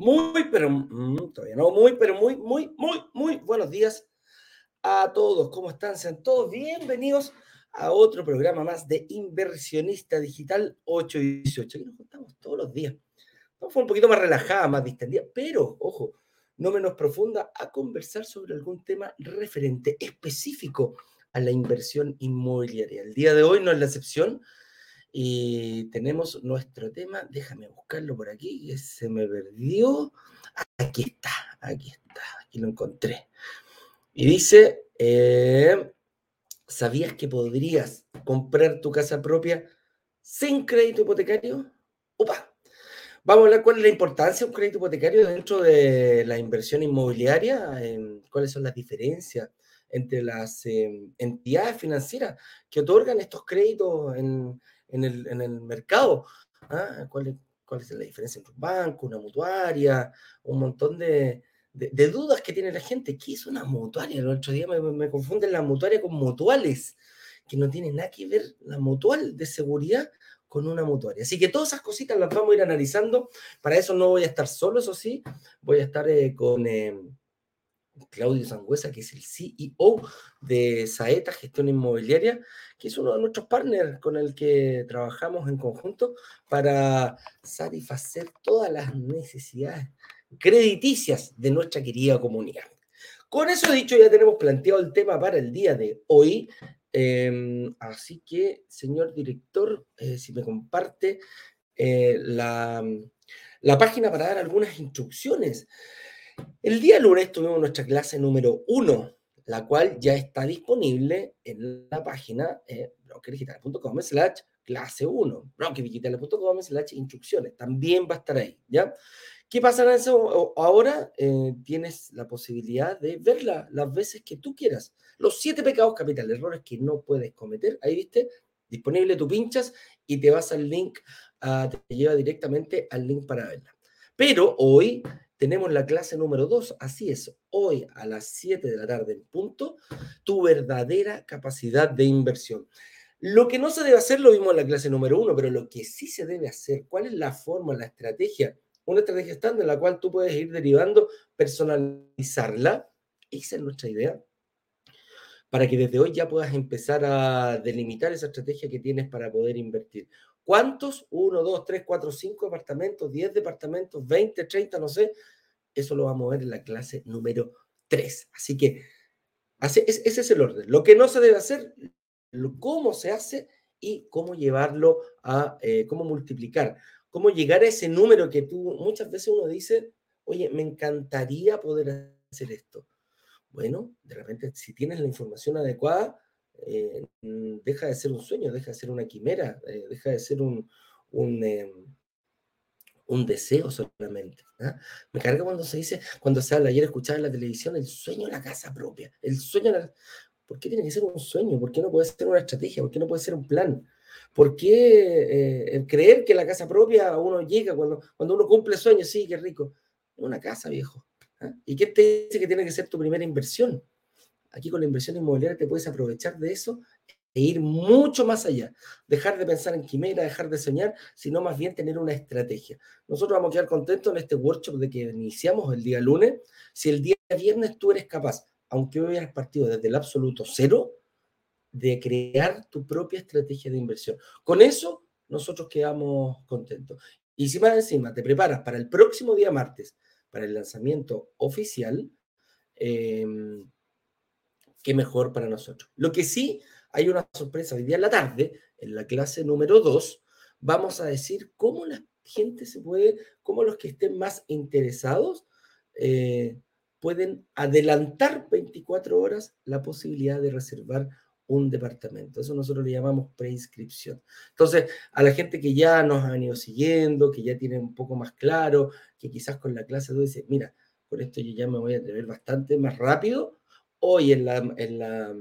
Muy, pero mm, todavía no, muy, pero muy, muy, muy, muy buenos días a todos. ¿Cómo están? Sean todos bienvenidos a otro programa más de Inversionista Digital 8 y 18. Aquí nos contamos todos los días. fue un poquito más relajada, más distendida, pero, ojo, no menos profunda, a conversar sobre algún tema referente específico a la inversión inmobiliaria. El día de hoy no es la excepción. Y tenemos nuestro tema, déjame buscarlo por aquí, que se me perdió. Aquí está, aquí está, aquí lo encontré. Y dice, eh, ¿sabías que podrías comprar tu casa propia sin crédito hipotecario? Opa, Vamos a hablar cuál es la importancia de un crédito hipotecario dentro de la inversión inmobiliaria, cuáles son las diferencias entre las em, entidades financieras que otorgan estos créditos en, el, mercado. ¿ah? ¿Cuál, es, ¿Cuál es la diferencia entre un banco, una mutuaria? Un montón de, dudas que tiene la gente. ¿Qué es una mutuaria? El otro día me, me, confunden la mutuaria con mutuales, que no tiene nada que ver la mutual de seguridad con una mutuaria. Así que todas esas cositas las vamos a ir analizando. Para eso no voy a estar solo, eso sí, voy a estar eh, con... Eh, Claudio Sangüesa, que es el CEO de Saeta Gestión Inmobiliaria, que es uno de nuestros partners con el que trabajamos en conjunto para satisfacer todas las necesidades crediticias de nuestra querida comunidad. Con eso dicho, ya tenemos planteado el tema para el día de hoy. Em, así que, señor director, eh, si me comparte eh, la, la página para dar algunas instrucciones. El día lunes tuvimos nuestra clase número uno, la cual ya está disponible en la página eh, slash clase 1, brokerdigital.com slash instrucciones. También va a estar ahí, ¿ya? ¿Qué pasa en eso? Ahora eh, tienes la posibilidad de verla las veces que tú quieras. Los siete pecados capitales, errores que no puedes cometer. Ahí viste, disponible, tú pinchas y te vas al link, uh, te lleva directamente al link para verla. Pero hoy tenemos la clase número 2, así es, hoy a las 7 de la tarde en punto, tu verdadera capacidad de inversión. Lo que no se debe hacer lo vimos en la clase número 1, pero lo que sí se debe hacer, ¿cuál es la forma, la estrategia? Una estrategia estándar en la cual tú puedes ir derivando, personalizarla, esa es nuestra idea, para que desde hoy ya puedas empezar a delimitar esa estrategia que tienes para poder invertir. ¿Cuántos? Uno, dos, tres, cuatro, cinco departamentos, diez departamentos, veinte, treinta, no sé. Eso lo vamos a ver en la clase número tres. Así que ese es el orden. Lo que no se debe hacer, cómo se hace y cómo llevarlo a, eh, cómo multiplicar, cómo llegar a ese número que tú, muchas veces uno dice, oye, me encantaría poder hacer esto. Bueno, de repente, si tienes la información adecuada, eh, deja de ser un sueño, deja de ser una quimera, eh, deja de ser un, un, em, deseo solamente. ¿ah? Me carga cuando se dice, cuando se habla, ayer escuchaba en la televisión, el sueño de la casa propia, el sueño de la... ¿Por qué tiene que ser un sueño? ¿Por qué no puede ser una estrategia? ¿Por qué no puede ser un plan? ¿Por qué eh, creer que la casa propia uno llega cuando, cuando uno cumple sueños? Sí, qué rico. Una casa, viejo. ¿ah? ¿Y qué te dice que tiene que ser tu primera inversión? Aquí con la inversión inmobiliaria te puedes aprovechar de eso e ir mucho más allá. Dejar de pensar en quimera, dejar de soñar, sino más bien tener una estrategia. Nosotros vamos a quedar contentos en este workshop de que iniciamos el día lunes. Si el día viernes tú eres capaz, aunque hoy hayas partido desde el absoluto cero, de crear tu propia estrategia de inversión. Con eso, nosotros quedamos contentos. Y si más encima te preparas para el próximo día martes, para el lanzamiento oficial, eh, qué mejor para nosotros. Lo que sí, hay una sorpresa hoy día en la tarde, en la clase número 2, vamos a decir cómo la gente se puede, cómo los que estén más interesados eh, pueden adelantar 24 horas la posibilidad de reservar un departamento. Eso nosotros le llamamos preinscripción. Entonces, a la gente que ya nos ha venido siguiendo, que ya tiene un poco más claro, que quizás con la clase 2 dice, mira, con esto yo ya me voy a atrever bastante más rápido, Hoy en la, en la,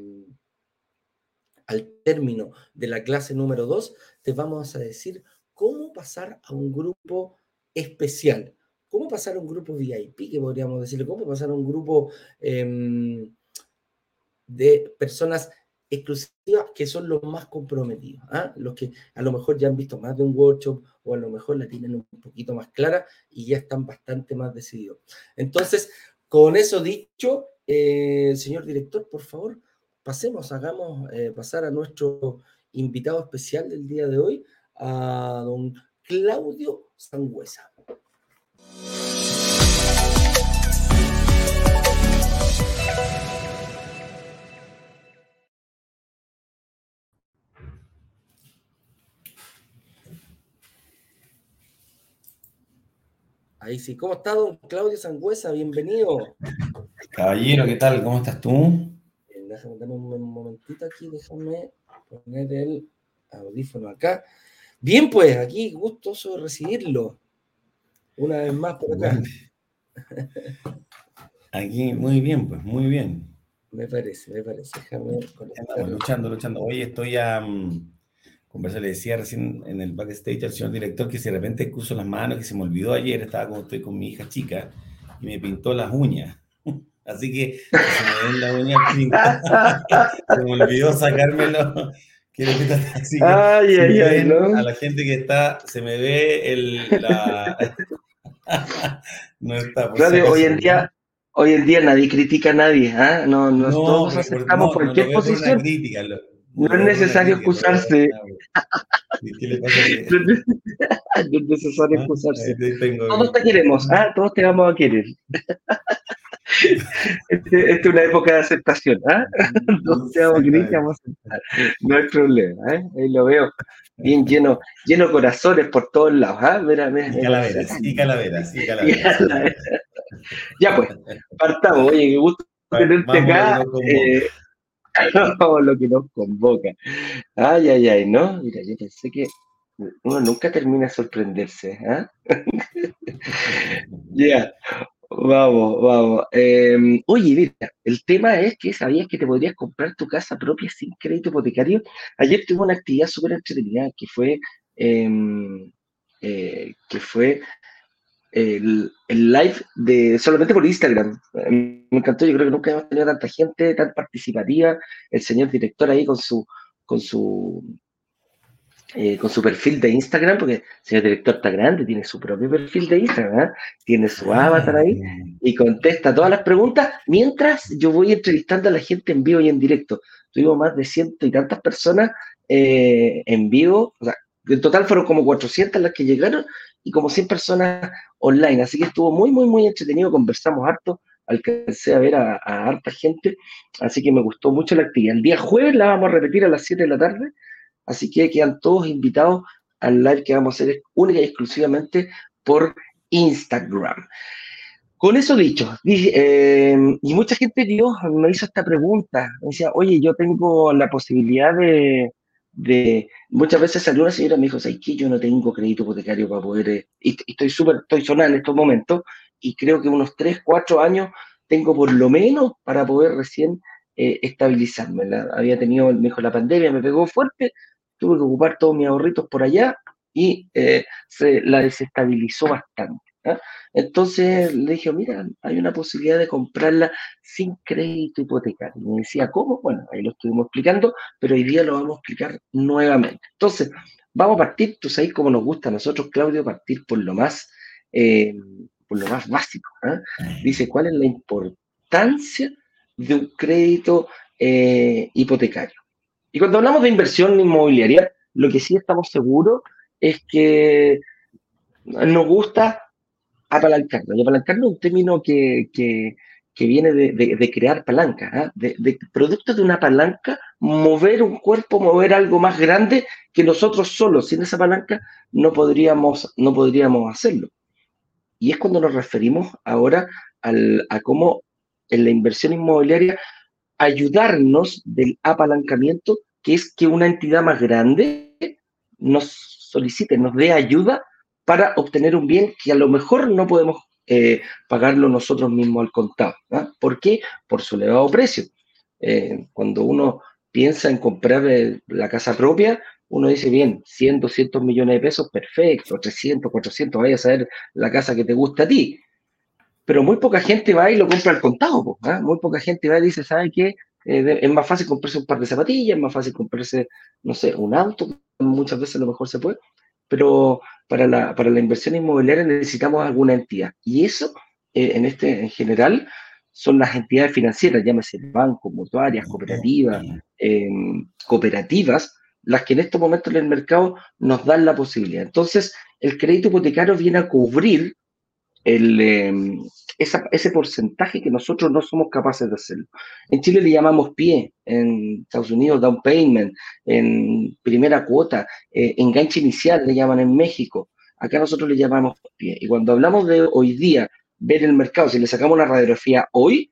al término de la clase número 2, te vamos a decir cómo pasar a un grupo especial. ¿Cómo pasar a un grupo VIP, que podríamos decirle? ¿Cómo pasar un grupo em, de personas exclusivas que son los más comprometidos? ¿ah? Los que a lo mejor ya han visto más de un workshop o a lo mejor la tienen un poquito más clara y ya están bastante más decididos. Entonces, con eso dicho, eh, señor director, por favor, pasemos, hagamos eh, pasar a nuestro invitado especial del día de hoy, a don Claudio Sangüesa. Ahí sí. ¿Cómo está don Claudio Sangüesa? Bienvenido. Caballero, ¿qué tal? ¿Cómo estás tú? déjame dame un momentito aquí, déjame poner el audífono acá. Bien, pues, aquí gustoso de recibirlo. Una vez más por acá. Aquí, muy bien, pues, muy bien. Me parece, me parece. Déjame Estamos luchando, luchando. Hoy estoy a um, conversar, le decía recién en el backstage al señor director que si de repente puso las manos, que se me olvidó ayer, estaba como estoy con mi hija chica y me pintó las uñas. Así que se me ven la uña pinta. se me olvidó sacármelo. Quiero que así ay, ay, ay, ¿no? A la gente que está, se me ve el, la... no está. Radio, hoy en día, hoy en día nadie critica a nadie, ¿ah? No, no, todos aceptamos cualquier posición. Crítica, no es necesario excusarse. ¿Qué le pasa? no es necesario excusarse. Todos te queremos, ¿ah? Todos te vamos a querer. Esta es una época de aceptación, ¿ah? No seamos vamos a aceptar. No hay problema, ¿eh? Ahí lo veo bien lleno, lleno de corazones por todos lados, ¿ah? Mira, mira, y calaveras, y calaveras, y calaveras. Ya pues, partamos. Oye, qué gusto tenerte acá. Eh, vamos lo que nos convoca. Ay, ay, ay, ¿no? Mira, yo pensé que uno nunca termina de sorprenderse. ¿ah? Ya, Vamos, vamos. Em, oye, mira, el tema es que sabías que te podrías comprar tu casa propia sin crédito hipotecario. Ayer tuve una actividad súper entretenida que fue, em, eh, que fue el, live de solamente por Instagram. Me encantó, yo creo que nunca hemos tenido tanta gente tan participativa. El señor director ahí con su, con su eh, con su perfil de Instagram, porque el señor director está grande, tiene su propio perfil de Instagram, ¿eh? tiene su ah, avatar ahí y contesta todas las preguntas mientras yo voy entrevistando a la gente en vivo y en directo. Tuvimos más de ciento y tantas personas eh, en vivo, o sea, en total fueron como 400 las que llegaron y como 100 personas online, así que estuvo muy, muy, muy entretenido, conversamos harto, alcancé a ver a, harta gente, así que me gustó mucho la actividad. El día jueves la vamos a repetir a las 7 de la tarde Así que quedan todos invitados al live que vamos a hacer única y exclusivamente por Instagram. Con eso dicho, eh, y mucha gente Dios, me hizo esta pregunta, me decía, oye, yo tengo la posibilidad de, muchas veces salió una señora y me dijo, ¿sabes qué? Yo no tengo crédito hipotecario para poder, eh, y, estoy súper, estoy sonando en estos momentos, y creo que unos 3, 4 años tengo por lo menos para poder recién eh, estabilizarme. había tenido, me dijo, la pandemia me pegó fuerte, tuve que ocupar todos mis ahorritos por allá y eh, se la desestabilizó bastante. ¿Ah? Entonces le dije, mira, hay una posibilidad de comprarla sin crédito hipotecario. Y me decía, ¿cómo? Bueno, ahí lo estuvimos explicando, pero hoy día lo vamos a explicar nuevamente. Entonces, vamos a partir, tú sabes cómo nos gusta a nosotros, Claudio, partir por lo más, eh, por lo más básico. ¿ah? Dice, ¿cuál es la importancia de un crédito eh, hipotecario? Y cuando hablamos de inversión inmobiliaria, lo que sí estamos seguros es que nos gusta apalancarnos. Y apalancarnos es un término que, viene de, crear palanca, ¿ah? de, producto de una palanca, mover un cuerpo, mover algo más grande que nosotros solos, sin esa palanca, no podríamos, no podríamos hacerlo. Y es cuando nos referimos ahora a cómo en la inversión inmobiliaria ayudarnos del apalancamiento que es que una entidad más grande nos solicite, nos dé ayuda para obtener un bien que a lo mejor no podemos eh, pagarlo nosotros mismos al contado. ¿ah? ¿Por qué? Por su elevado precio. Eh, cuando uno piensa en comprar eh, la casa propia, uno dice, bien, 100, 200 millones de pesos, perfecto, 300, 400, vaya a saber la casa que te gusta a ti. Pero muy poca gente va y lo compra al contado, ¿ah? muy poca gente va y dice, ¿sabe qué? Es más fácil comprarse un par de zapatillas, es más fácil comprarse, no sé, un auto, muchas veces a lo mejor se puede, pero para la, para la inversión inmobiliaria necesitamos alguna entidad. Y eso, eh, en este en general, son las entidades financieras, llámese bancos, mutuarias, cooperativas, em, cooperativas, las que en estos momentos en el mercado nos dan la posibilidad. Entonces, el crédito hipotecario viene a cubrir em, ese porcentaje que nosotros no somos capaces de hacerlo. En Chile le llamamos pie, en Estados Unidos down payment, en primera cuota, eh, enganche inicial le llaman en México. Acá nosotros le llamamos pie. Y cuando hablamos de hoy día, ver el mercado, si le sacamos una radiografía hoy,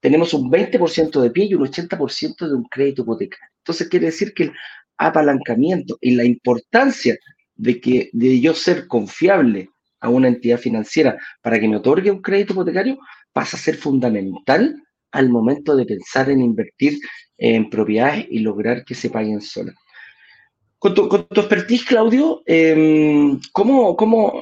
tenemos un 20% de pie y un 80% de un crédito hipotecario. Entonces quiere decir que el apalancamiento y la importancia de que de yo ser confiable a una entidad financiera para que me otorgue un crédito hipotecario pasa a ser fundamental al momento de pensar en invertir en propiedades y lograr que se paguen solas. Con tu, expertise, Claudio, em, ¿cómo, cómo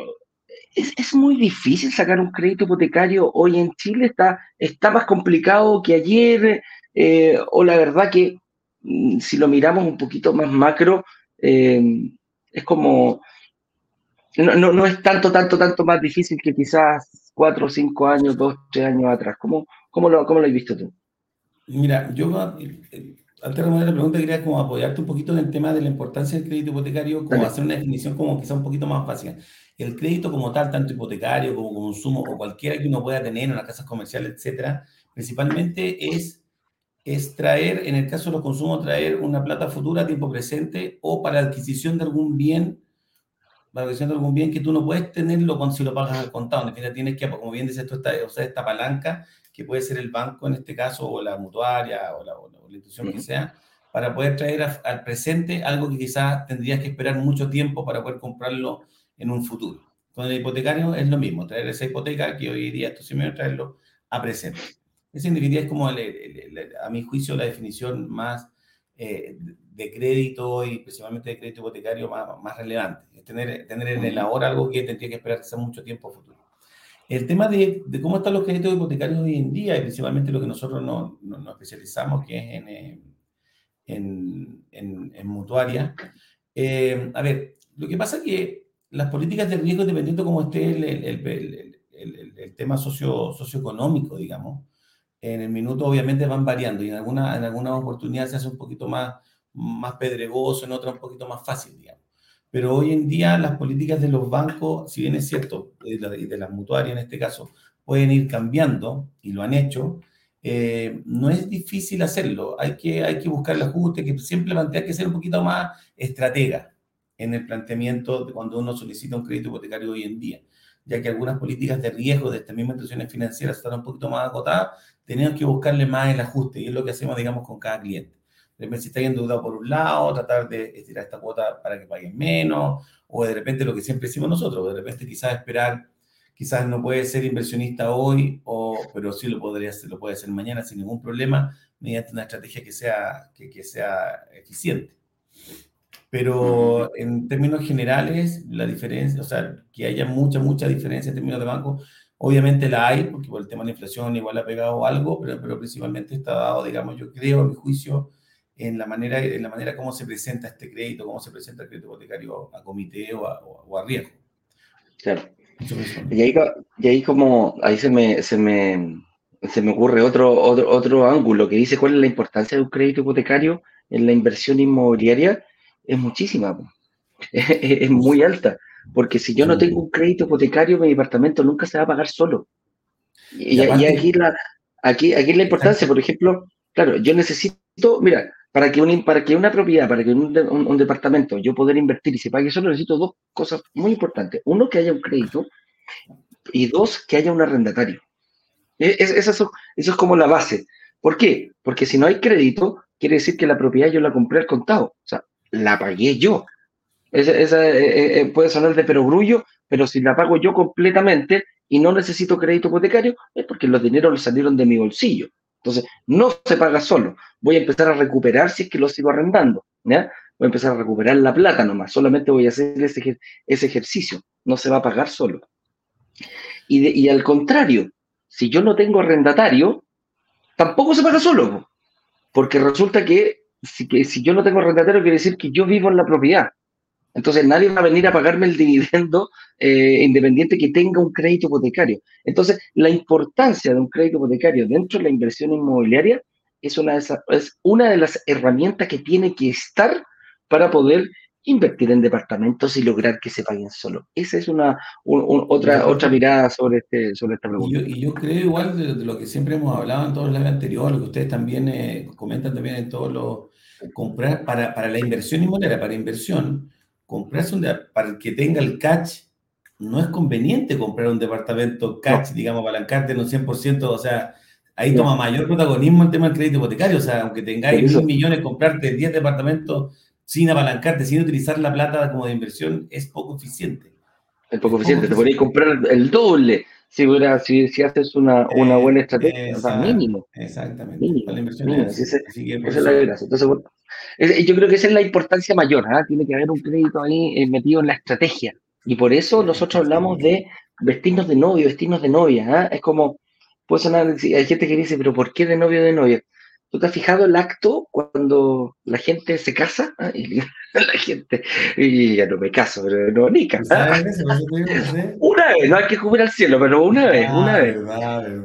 es, muy difícil sacar un crédito hipotecario hoy en Chile? ¿Está, está más complicado que ayer? Eh, ¿O la verdad que mm, si lo miramos un poquito más macro, em, es como no, no, es tanto, tanto, tanto más difícil que quizás cuatro cinco años, dos, tres años atrás. ¿Cómo, cómo, lo, cómo lo has visto tú? Mira, yo eh, antes de responder la pregunta quería como apoyarte un poquito en el tema de la importancia del crédito hipotecario, como hacer una definición como quizá un poquito más básica. El crédito como tal, tanto hipotecario como consumo o cualquiera que uno pueda tener en las casas comerciales, etcétera, principalmente es, es traer, en el caso de los consumos, traer una plata futura a tiempo presente o para adquisición de algún bien valoración algún bien que tú no puedes tenerlo cuando si lo pagas al contado. En definitiva, tienes que, como bien dices tú, esta, o sea, esta palanca, que puede ser el banco en este caso, o la mutuaria, o la, institución que sea, para poder traer al presente algo que quizás tendrías que esperar mucho tiempo para poder comprarlo en un futuro. Con el hipotecario es lo mismo, traer esa hipoteca que hoy día esto sí me traerlo a presente. Esa en definitiva es como, a mi juicio, la definición más eh, de crédito y principalmente de crédito hipotecario más, más relevante. Es tener, tener en el ahora algo que tendría que esperar hace mucho tiempo futuro. El tema de, de, cómo están los créditos hipotecarios hoy en día y principalmente lo que nosotros nos no, especializamos, que es en, en, en, en mutuaria. Eh, a ver, lo que pasa es que las políticas de riesgo, dependiendo cómo esté el, el, el, el tema socio, socioeconómico, digamos, en el minuto obviamente van variando y en alguna, en alguna oportunidad se hace un poquito más, más pedregoso, en otras un poquito más fácil, digamos. Pero hoy en día las políticas de los bancos, si bien es cierto, y de las mutuarias en este caso, pueden ir cambiando y lo han hecho, eh, no es difícil hacerlo. Hay que, hay que buscar el ajuste, que siempre plantea que ser un poquito más estratega en el planteamiento de cuando uno solicita un crédito hipotecario hoy en día, ya que algunas políticas de riesgo de estas mismas instituciones financieras están un poquito más acotadas tenemos que buscarle más el ajuste y es lo que hacemos, digamos, con cada cliente. De repente, si está endeudado por un lado, tratar de estirar esta cuota para que paguen menos, o de repente lo que siempre decimos nosotros, de repente quizás esperar, quizás no puede ser inversionista hoy, o, pero sí lo, podría lo puede hacer mañana sin ningún problema, mediante una estrategia que sea, que, que sea eficiente. Pero en términos generales, la diferencia, o sea, que haya mucha, mucha diferencia en términos de banco, Obviamente la hay, porque por el tema de la inflación igual ha pegado algo, pero, pero principalmente está dado, digamos, yo creo, a mi juicio, en la manera en la manera como se presenta este crédito, cómo se presenta el crédito hipotecario a comité o a, o a riesgo. Claro. Y ahí, y ahí como, ahí se me, se me, se me ocurre otro, otro, otro ángulo que dice cuál es la importancia de un crédito hipotecario en la inversión inmobiliaria, es muchísima, es muy alta. Porque si yo no tengo un crédito hipotecario, mi departamento nunca se va a pagar solo. Y, aquí, la, aquí, aquí la importancia, por ejemplo, claro, yo necesito, mira, para que, un, para que una propiedad, para que un, un, departamento yo poder invertir y se pague solo, necesito dos cosas muy importantes. Uno, que haya un crédito y dos, que haya un arrendatario. E, es, eso, eso es como la base. ¿Por qué? Porque si no hay crédito, quiere decir que la propiedad yo la compré al contado. O sea, la pagué yo. Esa, eh, eh, eh, puede sonar de perogrullo, pero si la pago yo completamente y no necesito crédito hipotecario, es porque los dineros salieron de mi bolsillo. Entonces, no se paga solo. Voy a empezar a recuperar si es que lo sigo arrendando. ¿ya? Voy a empezar a recuperar la plata nomás. Solamente voy a hacer ese, ese ejercicio. No se va a pagar solo. Y, y al contrario, si yo no tengo arrendatario, tampoco se paga solo. Porque resulta que si, que si yo no tengo arrendatario, quiere decir que yo vivo en la propiedad. Entonces nadie va a venir a pagarme el dividendo eh, independiente que tenga un crédito hipotecario. Entonces, la importancia de un crédito hipotecario dentro de la inversión inmobiliaria es una de, esas, es una de las herramientas que tiene que estar para poder invertir en departamentos y lograr que se paguen solo. Esa es una otra, otra mirada sobre, este, sobre esta pregunta. Y yo, creo igual de, lo que siempre hemos hablado en todos los lives anteriores, lo que ustedes también eh, comentan también en todos los... comprar para, para la inversión inmobiliaria, para inversión, comprarse un para el que tenga el catch, no es conveniente comprar un departamento catch, digamos, apalancarte en un 100%, o sea, ahí toma mayor protagonismo el tema del crédito hipotecario, o sea, aunque tengáis mil millones, comprarte 10 departamentos sin apalancarte, sin utilizar la plata como de inversión, es poco eficiente. Es poco eficiente, te podrías comprar el doble si, si, si haces una, una buena estrategia, o sea, mínimo. Exactamente. Mínimo, la inversión es, esa es la gracia. Entonces, bueno, yo creo que esa es la importancia mayor, ¿ah? tiene que haber un crédito ahí eh, metido en la estrategia. Y por eso nosotros hablamos de vestirnos de novio, vestirnos de novia. ¿ah? Es como, pues hay gente que dice, pero ¿por qué de novio de novia? ¿Tú te has fijado el acto cuando la gente se casa? ¿Ah? Y la gente, y ya no me caso, pero no, ni casa. Una vez, no hay que comer al cielo, pero una vez, una vez.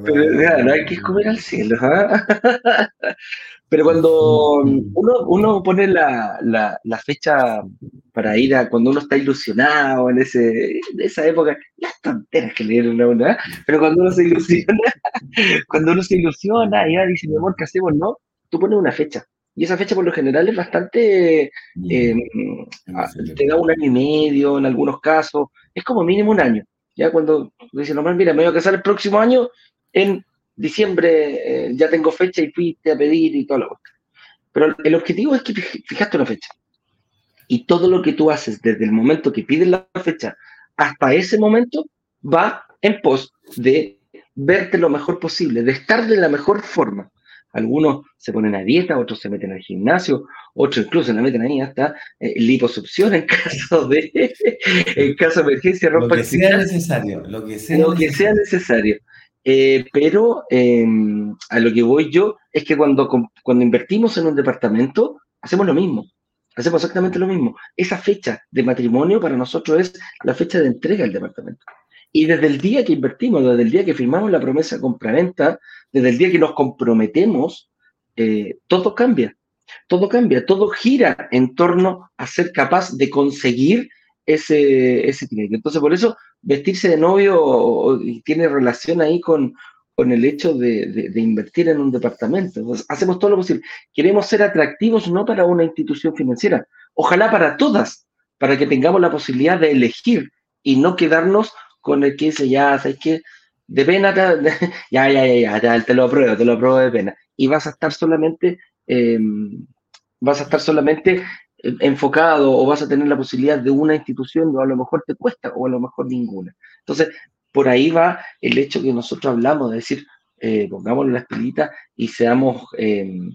Pero, no hay que comer al cielo. Pero cuando uno, uno pone la, la, la, fecha para ir a cuando uno está ilusionado en, ese, en esa época, las tonteras que le dieron a una, ¿eh? pero cuando uno se ilusiona, cuando uno se ilusiona y ya dice, mi amor, ¿qué hacemos? No, tú pones una fecha. Y esa fecha por lo general es bastante, eh, te da un año y medio en algunos casos, es como mínimo un año. Ya cuando dice, no, mira, me voy a casar el próximo año en diciembre eh, ya tengo fecha y fuiste a pedir y todo lo otro. Pero el objetivo es que fijaste una fecha. Y todo lo que tú haces desde el momento que pides la fecha hasta ese momento va en pos de verte lo mejor posible, de estar de la mejor forma. Algunos se ponen a dieta, otros se meten al gimnasio, otros incluso se la meten ahí hasta eh, liposucción en caso de en caso de emergencia, Lo que sea necesario, lo que sea, lo que sea necesario. Eh, pero em, a lo que voy yo es que cuando, cuando invertimos en un departamento, hacemos lo mismo. Hacemos exactamente lo mismo. Esa fecha de matrimonio para nosotros es la fecha de entrega del departamento. Y desde el día que invertimos, desde el día que firmamos la promesa de compraventa, desde el día que nos comprometemos, eh, todo cambia. Todo cambia, todo gira en torno a ser capaz de conseguir ese, ese Entonces, por eso vestirse de novio tiene relación ahí con, con el hecho de, invertir en un departamento. hacemos todo lo posible. Queremos ser atractivos no para una institución financiera, ojalá para todas, para que tengamos la posibilidad de elegir y no quedarnos con el que dice, ya, ¿sabes qué? De pena, ya, ya, ya, ya, te lo apruebo, te lo apruebo de pena. Y vas a estar solamente, em, vas a estar solamente enfocado o vas a tener la posibilidad de una institución o a lo mejor te cuesta o a lo mejor ninguna. Entonces, por ahí va el hecho que nosotros hablamos de decir, eh, pongámosle la espinita y seamos, em,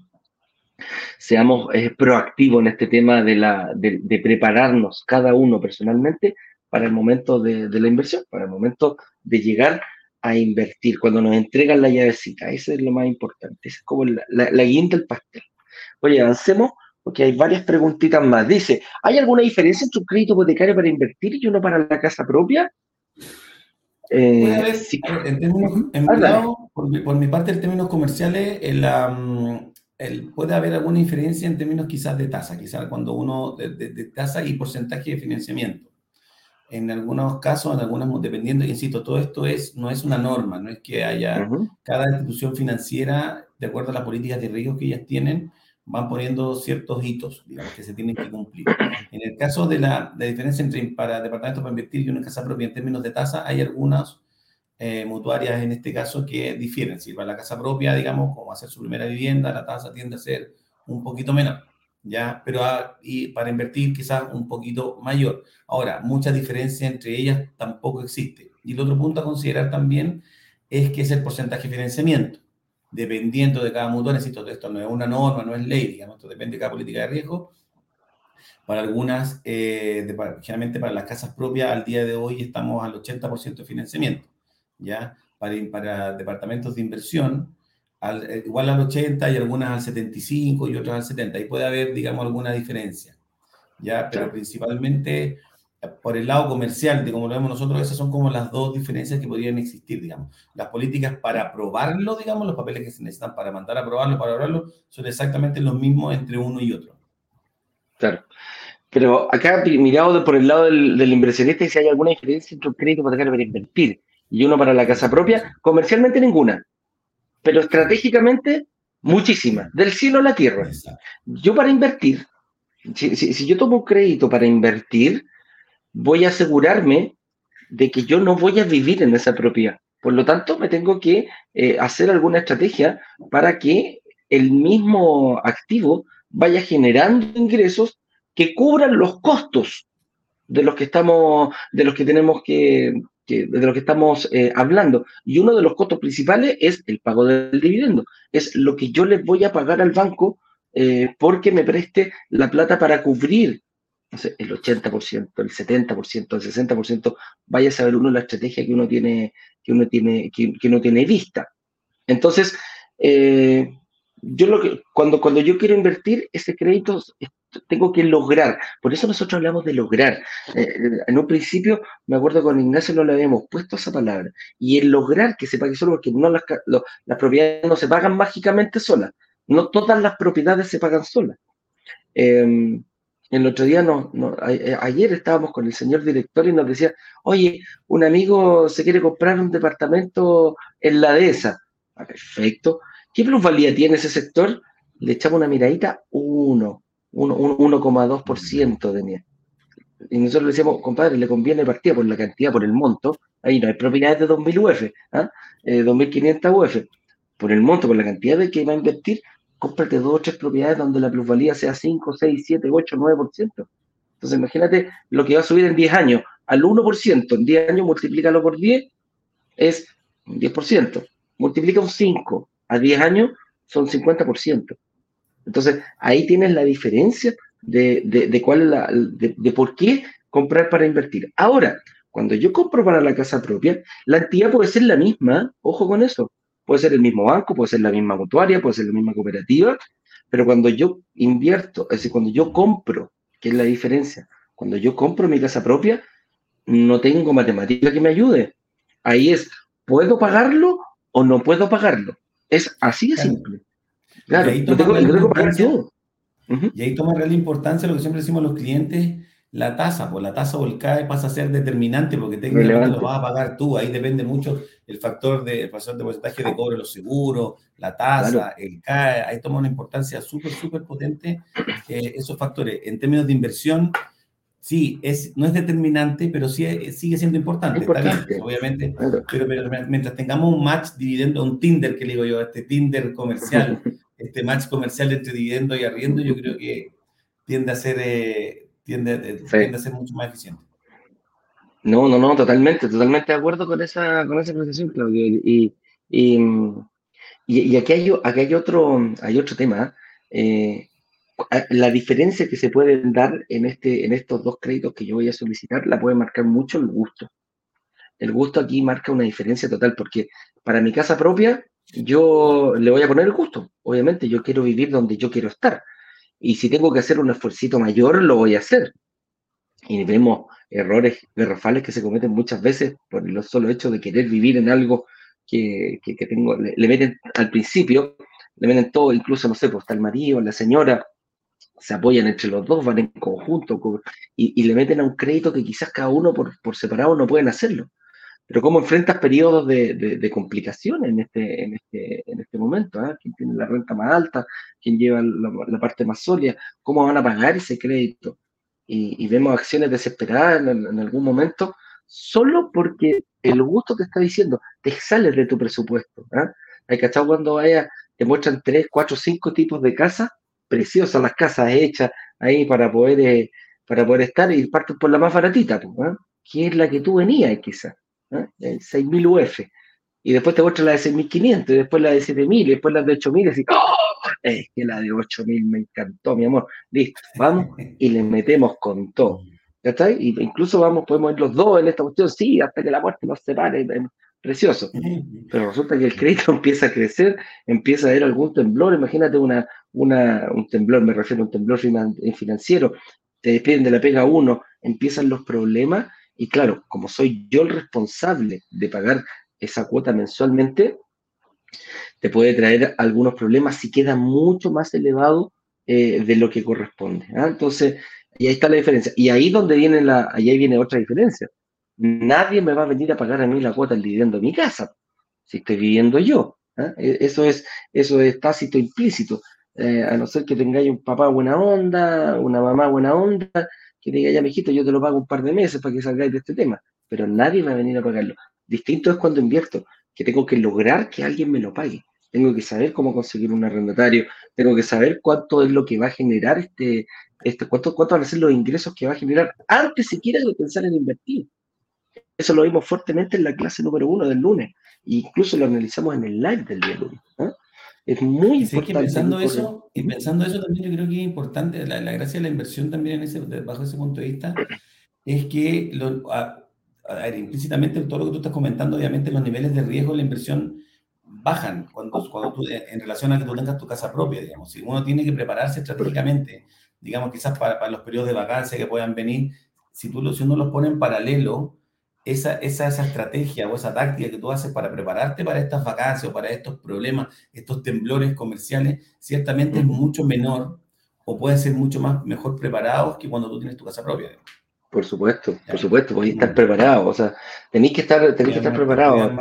seamos eh, proactivos en este tema de, la, de, prepararnos cada uno personalmente para el momento de, la inversión, para el momento de llegar a invertir, cuando nos entregan la llavecita. Eso es lo más importante, es como la, la guinda del pastel. Oye, avancemos porque hay varias preguntitas más. Dice, ¿hay alguna diferencia entre un crédito hipotecario para invertir y uno para la casa propia? Eh, en términos, por, mi, parte, en términos comerciales, el, puede haber alguna diferencia en términos quizás de tasa, quizás cuando uno, de, tasa y porcentaje de financiamiento. En algunos casos, en algunos, dependiendo, insisto, todo esto es, no es una norma, no es que haya cada institución financiera, de acuerdo a las políticas de riesgo que ellas tienen, van poniendo ciertos hitos, digamos, que se tienen que cumplir. En el caso de la, diferencia entre para departamentos para invertir y una casa propia en términos de tasa, hay algunas eh, mutuarias en este caso que difieren. Si para la casa propia, digamos, como hacer su primera vivienda, la tasa tiende a ser un poquito menor, ¿ya? Pero ah, y para invertir quizás un poquito mayor. Ahora, mucha diferencia entre ellas tampoco existe. Y el otro punto a considerar también es que es el porcentaje de financiamiento. Dependiendo de cada mutual, esto, esto no es una norma, no es ley, digamos, esto depende de cada política de riesgo. Para algunas, eh, generalmente para las casas propias, al día de hoy estamos al 80% de financiamiento, ¿ya? Para, para departamentos de inversión, eh, igual al 80 y algunas al 75 y otras al 70. Ahí puede haber, digamos, alguna diferencia, ¿ya? Pero principalmente por el lado comercial, de como lo vemos nosotros, esas son como las dos diferencias que podrían existir, digamos. Las políticas para aprobarlo, digamos, los papeles que se necesitan para mandar a aprobarlo, para aprobarlo, son exactamente los mismos entre uno y otro. Claro. Pero acá, mirado por el lado del, inversionista, si hay alguna diferencia entre un crédito hipotecario para invertir y uno para la casa propia, comercialmente ninguna, pero estratégicamente muchísima, del cielo a la tierra. Yo para invertir, si, si yo tomo un crédito para invertir, voy a asegurarme de que yo no voy a vivir en esa propiedad. Por lo tanto, me tengo que eh, hacer alguna estrategia para que el mismo activo vaya generando ingresos que cubran los costos de los que estamos, de los que tenemos que, de los que estamos eh, hablando. Y uno de los costos principales es el pago del dividendo. Es lo que yo les voy a pagar al banco eh, porque me preste la plata para cubrir no sé, el 80%, el 70%, el 60%, vaya a saber uno la estrategia que uno tiene, que uno tiene, que, uno tiene vista. Entonces, eh, yo lo que, cuando, cuando yo quiero invertir ese crédito, tengo que lograr. Por eso nosotros hablamos de lograr. Eh, en un principio, me acuerdo con Ignacio no le habíamos puesto esa palabra. Y el lograr que se pague solo, porque no las, las propiedades no se pagan mágicamente solas. No todas las propiedades se pagan solas. Eh, el otro día, no, eh, ayer estábamos con el señor director y nos decía, oye, un amigo se quiere comprar un departamento en la dehesa. Ah, perfecto. ¿Qué plusvalía tiene ese sector? Le echamos una miradita, 1, 1,2% de Y nosotros le decíamos, compadre, le conviene partir por la cantidad, por el monto. Ahí no hay propiedades de 2.000 UF, ¿ah? 2.500 eh, UF. Por el monto, por la cantidad de que va a invertir, cómprate dos o tres propiedades donde la plusvalía sea 5, 6, 7, 8, 9%. Entonces, imagínate lo que va a subir en 10 años al 1%, en 10 años multiplícalo por 10, es un 10%. Multiplica un 5 a 10 años, son 50%. Entonces, ahí tienes la diferencia de, de, cuál es la, de, de por qué comprar para invertir. Ahora, cuando yo compro para la casa propia, la entidad puede ser la misma, ojo con eso. Puede ser el mismo banco, puede ser la misma mutuaria, puede ser la misma cooperativa, pero cuando yo invierto, es decir, cuando yo compro, ¿qué es la diferencia? Cuando yo compro mi casa propia, no tengo matemática que me ayude. Ahí es, ¿puedo pagarlo o no puedo pagarlo? Es así de simple. Claro, y tengo, que pagar yo. Y ahí toma real importancia lo que siempre decimos los clientes, la tasa, pues la tasa o el CAE pasa a ser determinante porque técnicamente lo vas a pagar tú, ahí depende mucho el factor de, el factor de porcentaje de cobre los seguros, la tasa, el CAE, ahí toma una importancia súper, súper potente eh, esos factores. En términos de inversión, sí, es, no es determinante, pero sí sigue siendo importante, obviamente, pero, mientras tengamos un match dividendo, un Tinder, que le digo yo, este Tinder comercial, este match comercial entre dividendo y arriendo, yo creo que tiende a ser... Eh, tiende, a ser mucho más eficiente. No, no, no, totalmente, totalmente de acuerdo con esa, con esa apreciación, Claudio. Y, y, y, aquí, hay, aquí hay, otro, hay otro tema. Eh, la diferencia que se puede dar en, este, en estos dos créditos que yo voy a solicitar la puede marcar mucho el gusto. El gusto aquí marca una diferencia total, porque para mi casa propia yo le voy a poner el gusto. Obviamente yo quiero vivir donde yo quiero estar. Y si tengo que hacer un esfuerzo mayor, lo voy a hacer. Y vemos errores garrafales que se cometen muchas veces por el solo hecho de querer vivir en algo que, que, tengo. Le, meten al principio, le meten todo, incluso, no sé, pues está el marido, la señora, se apoyan entre los dos, van en conjunto y, y, le meten a un crédito que quizás cada uno por, por separado no pueden hacerlo. Pero ¿cómo enfrentas periodos de, de, complicación en este, en este, en este momento? Ah? ¿Quién tiene la renta más alta? ¿Quién lleva la, parte más sólida? ¿Cómo van a pagar ese crédito? Y, vemos acciones desesperadas en, algún momento solo porque el gusto te está diciendo, te sales de tu presupuesto. ¿ah? Hay estar cuando vaya, te muestran tres, cuatro, cinco tipos de casas, preciosas las casas hechas ahí para poder, eh, para poder estar y partes por la más baratita, ¿ah? que es la que tú venías quizás. 6.000 UF. y después te muestra la de 6.500, y después la de 7.000, y después la de 8.000, y así, ¡oh! Es que la de 8.000 me encantó, mi amor. Listo, vamos y le metemos con todo. ¿Ya está? Y incluso vamos, podemos ir los dos en esta cuestión, sí, hasta que la muerte nos separe, precioso. Pero resulta que el crédito empieza a crecer, empieza a haber algún temblor, imagínate una, una, un temblor, me refiero a un temblor financiero, te despiden de la pega uno, empiezan los problemas, y claro, como soy yo el responsable de pagar esa cuota mensualmente, te puede traer algunos problemas si queda mucho más elevado eh, de lo que corresponde. ¿ah? Entonces, y ahí está la diferencia. Y ahí donde viene la, ahí viene otra diferencia. Nadie me va a venir a pagar a mí la cuota del dividendo de mi casa, si estoy viviendo yo. ¿ah? E, eso es, eso es tácito implícito. Eh, a no ser que tengáis un papá buena onda, una mamá buena onda, que diga, ya, mijito, yo te lo pago un par de meses para que salgáis de este tema. Pero nadie va a venir a pagarlo. Distinto es cuando invierto, que tengo que lograr que alguien me lo pague. Tengo que saber cómo conseguir un arrendatario, tengo que saber cuánto es lo que va a generar este, este cuánto, cuánto van a ser los ingresos que va a generar antes siquiera de pensar en invertir. Eso lo vimos fuertemente en la clase número uno del lunes, e incluso lo analizamos en el live del día lunes. Es muy importante. pensando eso, y pensando eso también yo creo que es importante, la, gracia de la inversión también en ese, bajo ese punto de vista, es que lo, implícitamente en todo lo que tú estás comentando, obviamente los niveles de riesgo de la inversión bajan cuando, cuando tú, en relación a que tú tengas tu casa propia, digamos. Si uno tiene que prepararse estratégicamente, digamos, quizás para, para los periodos de vacancia que puedan venir, si, tú, si uno los pone en paralelo, esa, esa, esa estrategia o esa táctica que tú haces para prepararte para estas vacancias o para estos problemas, estos temblores comerciales, ciertamente es mucho menor o pueden ser mucho más mejor preparados que cuando tú tienes tu casa propia. Por supuesto, por supuesto, podéis estar preparado, o sea, tenéis que estar, tenéis que estar preparado.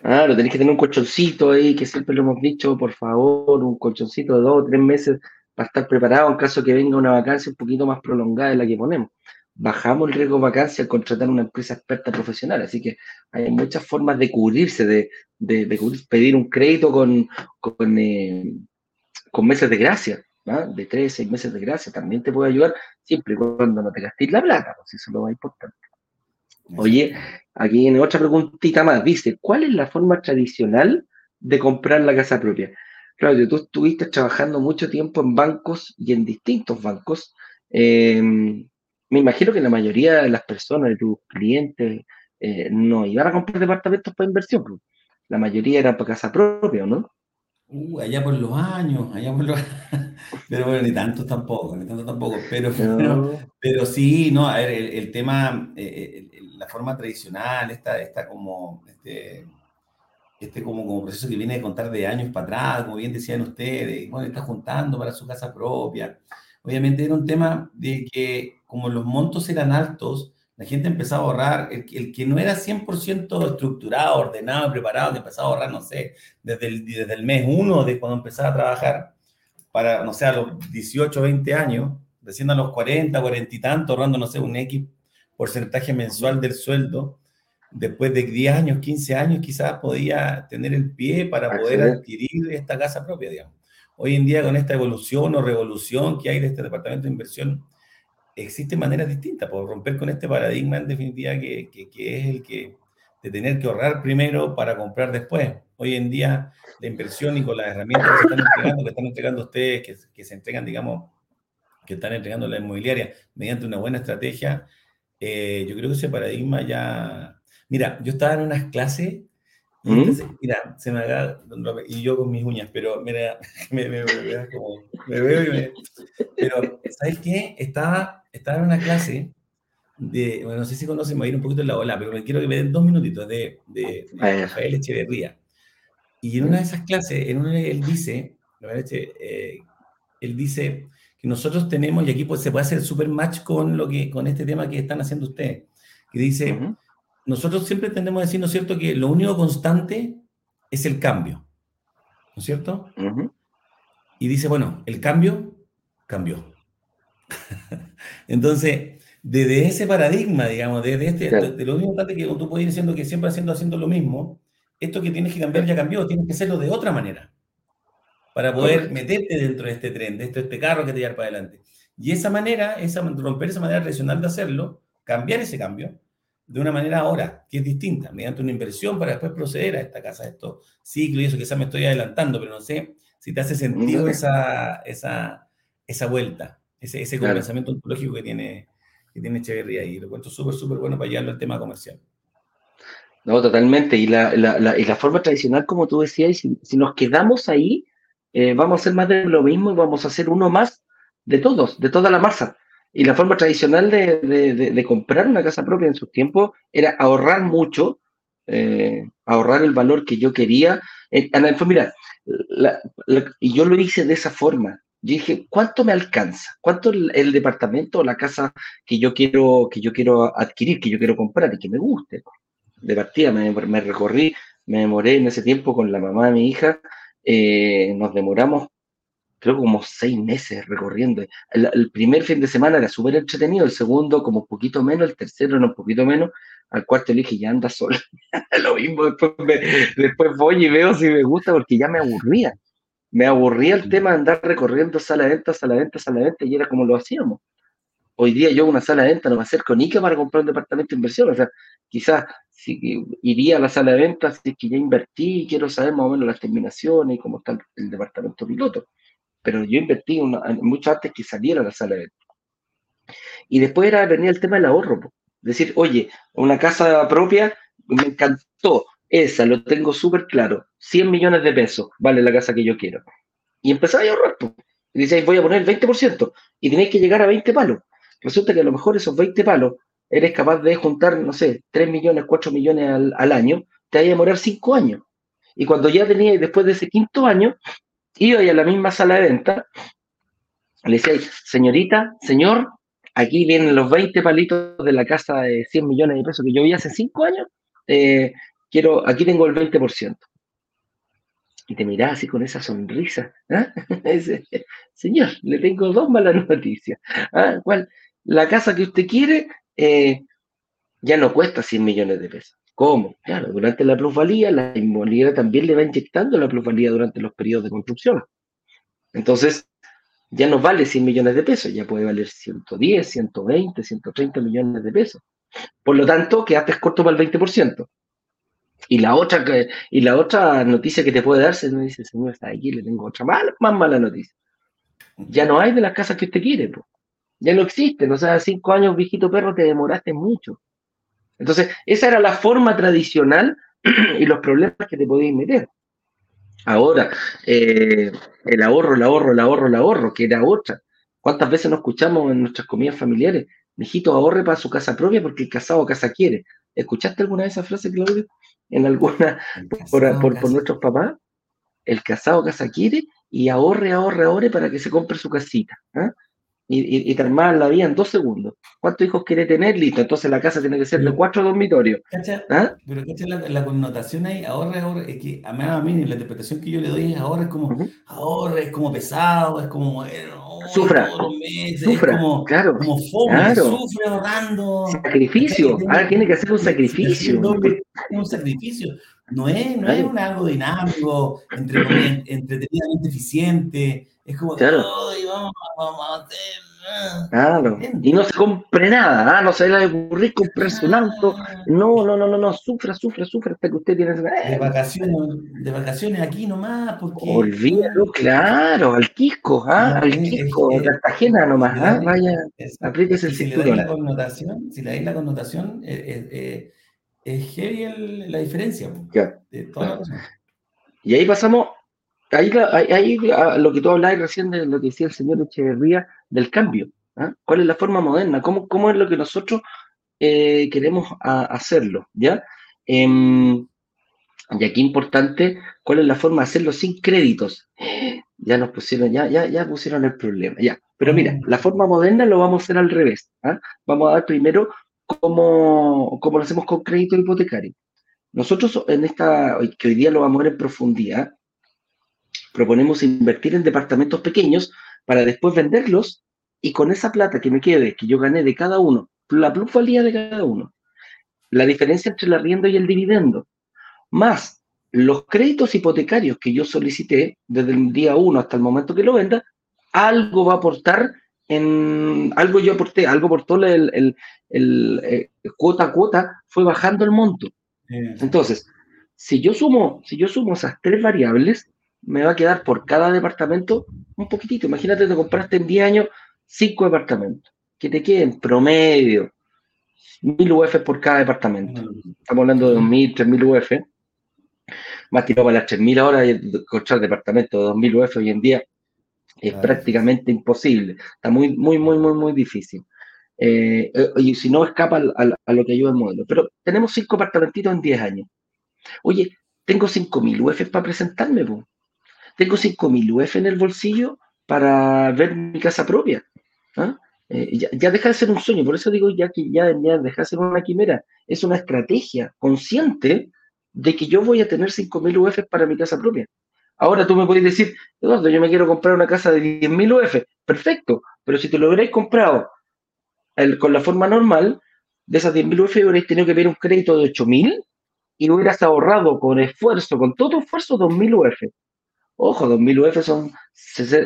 claro, tenéis que tener un colchoncito ahí, que siempre lo hemos dicho, por favor, un colchoncito de dos o tres meses para estar preparado en caso que venga una vacancia un poquito más prolongada de la que ponemos. Bajamos el riesgo de vacancia al contratar una empresa experta profesional, así que hay muchas formas de cubrirse, de, pedir un crédito con, con, eh, con meses de gracia. de tres, seis meses de gracia, también te puede ayudar, siempre y cuando no te gastes la plata, pues eso es lo más importante. Oye, aquí viene otra preguntita más, dice, ¿cuál es la forma tradicional de comprar la casa propia? Claudio, tú estuviste trabajando mucho tiempo en bancos y en distintos bancos. Em, me imagino que la mayoría de las personas, de tus clientes, eh, no iban a comprar departamentos para inversión. Pues. La mayoría era para casa propia, ¿no? Uh, allá por los años, allá por los Pero bueno, ni tanto tampoco, ni tanto tampoco. Pero, pero, sí, no, a ver, el, tema, eh, eh, la forma tradicional, esta, esta como, este, este como, como proceso que viene de contar de años para atrás, como bien decían ustedes, bueno, está juntando para su casa propia. Obviamente era un tema de que como los montos eran altos, la gente empezaba a ahorrar, el, que no era 100% estructurado, ordenado, preparado, que empezaba a ahorrar, no sé, desde el, desde el mes uno de cuando empezaba a trabajar, para, no sé, a los 18, 20 años, recién a los 40, 40 y tanto, ahorrando, no sé, un X porcentaje mensual del sueldo, después de 10 años, 15 años, quizás podía tener el pie para poder adquirir esta casa propia, digamos. Hoy en día, con esta evolución o revolución que hay de este departamento de inversión, existen maneras distintas, por romper con este paradigma en definitiva que, es el que de tener que ahorrar primero para comprar después. Hoy en día la inversión y con las herramientas que están entregando, ustedes, que, que se entregan, digamos, que están entregando la inmobiliaria mediante una buena estrategia, eh, yo creo que ese paradigma ya... Mira, yo estaba en unas clases ¿Mm? mira, se me haga, y yo con mis uñas, pero mira, me, me, me, como, me veo y me... Pero, ¿sabes qué? Estaba, estaba en una clase de, bueno, no sé si conocen, me voy a ir un poquito en la ola, pero me quiero que me den dos minutitos de, de, Rafael Echeverría. Y en una de esas clases, en una, él dice, eh, él dice que nosotros tenemos, y aquí pues, se puede hacer super match con, lo que, con este tema que están haciendo ustedes, que dice nosotros siempre tendemos a decir, ¿no es cierto?, que lo único constante es el cambio, ¿no es cierto? Y dice, bueno, el cambio cambió. Entonces, desde ese paradigma, digamos, desde este, de, lo único constante que tú puedes ir diciendo que siempre haciendo, haciendo lo mismo, esto que tienes que cambiar ya cambió, tienes que hacerlo de otra manera para poder meterte dentro de este tren, de este, este carro que te lleva para adelante. Y esa manera, esa, romper esa manera tradicional de hacerlo, cambiar ese cambio, de una manera ahora, que es distinta, mediante una inversión para después proceder a esta casa, a estos ciclos y eso, quizás me estoy adelantando, pero no sé si te hace sentido esa, esa, esa vuelta, ese, ese pensamiento ontológico que tiene, que tiene Echeverría y lo cuento súper, súper bueno para llevarlo al tema comercial. No, totalmente. Y la, la, y la forma tradicional, como tú decías, si, si nos quedamos ahí, eh, vamos a hacer más de lo mismo y vamos a hacer uno más de todos, de toda la masa. Y la forma tradicional de, de, comprar una casa propia en sus tiempos era ahorrar mucho, eh, ahorrar el valor que yo quería. Eh, mira, y yo lo hice de esa forma. Yo dije, ¿cuánto me alcanza? ¿Cuánto el, departamento o la casa que yo quiero que yo quiero adquirir, que yo quiero comprar y que me guste? De partida me, me recorrí, me demoré en ese tiempo con la mamá de mi hija, eh, nos demoramos creo como seis meses recorriendo. El, primer fin de semana era súper entretenido, el segundo como un poquito menos, el tercero no un poquito menos, al cuarto le dije, ya anda solo. Lo mismo, después, después voy y veo si me gusta porque ya me aburría. Me aburría el tema de andar recorriendo sala de venta, sala de venta, sala de venta, y era como lo hacíamos. Hoy día yo una sala de venta no me acerco ni que para comprar un departamento de inversión. O sea, quizás si iría a la sala de venta si es que ya invertí y quiero saber más o menos las terminaciones y cómo está el departamento piloto pero yo invertí mucho antes que saliera la sala de venta. Y después era, venía el tema del ahorro. Decir, oye, una casa propia me encantó, esa lo tengo súper claro, 100 millones de pesos vale la casa que yo quiero. Y empezaba a ahorrar. Y decíais, voy a poner el 20% y tenéis que llegar a 20 palos. Resulta que a lo mejor esos 20 palos eres capaz de juntar, no sé, 3 millones, 4 millones al, al año, te vaya a demorar 5 años. Y cuando ya tenías, después de ese quinto año, iba a la misma sala de venta, le decía, señorita, señor, aquí vienen los 20 palitos de la casa de 100 millones de pesos que yo vi hace 5 años, eh, quiero, aquí tengo el 20%. Y te miraba así con esa sonrisa. ¿ah? señor, le tengo dos malas noticias. ¿Ah? ¿Cuál? La casa que usted quiere eh, ya no cuesta 100 millones de pesos. ¿Cómo? Claro, durante la plusvalía, la inmobiliaria también le va inyectando la plusvalía durante los periodos de construcción. Entonces, ya no vale 100 millones de pesos, ya puede valer 110, 120, 130 millones de pesos. Por lo tanto, quedaste corto para el 20%. Y la otra, y la otra noticia que te puede darse, no dice, señor, está aquí, le tengo otra mala, más mala noticia. Ya no hay de las casas que usted quiere, ya no existen. O sea, cinco años, viejito perro, te demoraste mucho. Entonces, esa era la forma tradicional y los problemas que te podías meter. Ahora, eh, el ahorro, el ahorro, el ahorro, el ahorro, que era otra. ¿Cuántas veces nos escuchamos en nuestras comidas familiares? Mijito, ahorre para su casa propia porque el casado casa quiere. ¿Escuchaste alguna de esas frases, Claudio? En alguna, por, por, nuestros papás. El casado casa quiere y ahorre, ahorre, ahorre para que se compre su casita. ¿ah? Y, y, te la vida en dos segundos. ¿Cuántos hijos quiere tener? Listo, entonces la casa tiene que ser de cuatro dormitorios. ¿Ah? Pero ¿cacha la, connotación ahí? Ahorra, ahorra, es que a mí, a mí la interpretación que yo le doy es ahorra, es como, ahorra, es como pesado, es como, bueno, sufra, sufra, es como, claro, como fome, claro. sufre ahorrando. Sacrificio, ahora tiene que hacer un sacrificio. un sacrificio. No es, no es un algo dinámico, entre, entretenidamente eficiente, es como, claro. vamos, vamos a hacer... Claro. Y no se compre nada, ¿ah? no se le ocurrir comprarse un auto. No, no, no, no, no, sufra, sufra, sufra hasta que usted tiene. De vacaciones, de vacaciones aquí nomás, porque. Olvídalo, claro, al Quisco, ¿ah? al Quisco, Cartagena nomás, ¿ah? Vaya, apriétese el si le doy la connotación, si le dais la connotación, eh, eh, eh, es heavy la diferencia. De y ahí pasamos ahí, ahí, lo que tú hablabas recién de lo que decía el señor Echeverría del cambio. ¿ah? ¿Cuál es la forma moderna? ¿Cómo, cómo es lo que nosotros eh, queremos hacerlo? ¿ya? Em, y aquí importante, ¿cuál es la forma de hacerlo sin créditos? Ya nos pusieron, ya, ya, ya pusieron el problema, ya. Pero mira, la forma moderna lo vamos a hacer al revés. ¿ah? Vamos a dar primero cómo, cómo lo hacemos con crédito hipotecario. Nosotros en esta, que hoy día lo vamos a ver en profundidad, proponemos invertir en departamentos pequeños para después venderlos y con esa plata que me quede, que yo gané de cada uno, la plusvalía de cada uno, la diferencia entre el arriendo y el dividendo, más los créditos hipotecarios que yo solicité desde el día uno hasta el momento que lo venda, algo va a aportar en algo yo aporté, algo por todo el, el, el, eh, cuota a cuota, fue bajando el monto. Entonces, si yo sumo, si yo sumo esas tres variables, me va a quedar por cada departamento un poquitito. Imagínate, te compraste en 10 años cinco departamentos, que te queden promedio 1000 UF por cada departamento. Estamos hablando de 2000, 3000 UF. Más tirado para las 3000 ahora y encontrar departamento de 2000 UF hoy en día es prácticamente imposible. Está muy, muy, muy, muy, muy difícil. Eh, eh, y si no, escapa a, lo que ayuda el modelo. Pero tenemos cinco apartamentitos en 10 años. Oye, tengo 5.000 UF para presentarme, tengo 5.000 UF en el bolsillo para ver mi casa propia. ¿ah? Eh, ya, deja de ser un sueño, por eso digo ya que ya, deja de ser una quimera, es una estrategia consciente de que yo voy a tener 5.000 UF para mi casa propia. Ahora tú me podés decir, Eduardo, yo me quiero comprar una casa de 10.000 UF. Perfecto, pero si te lo hubierais comprado con la forma normal, de esas 10.000 UF hubierais tenido que pedir un crédito de 8.000 y hubieras ahorrado con esfuerzo, con todo esfuerzo, 2.000 UF. Ojo, 2.000 UF son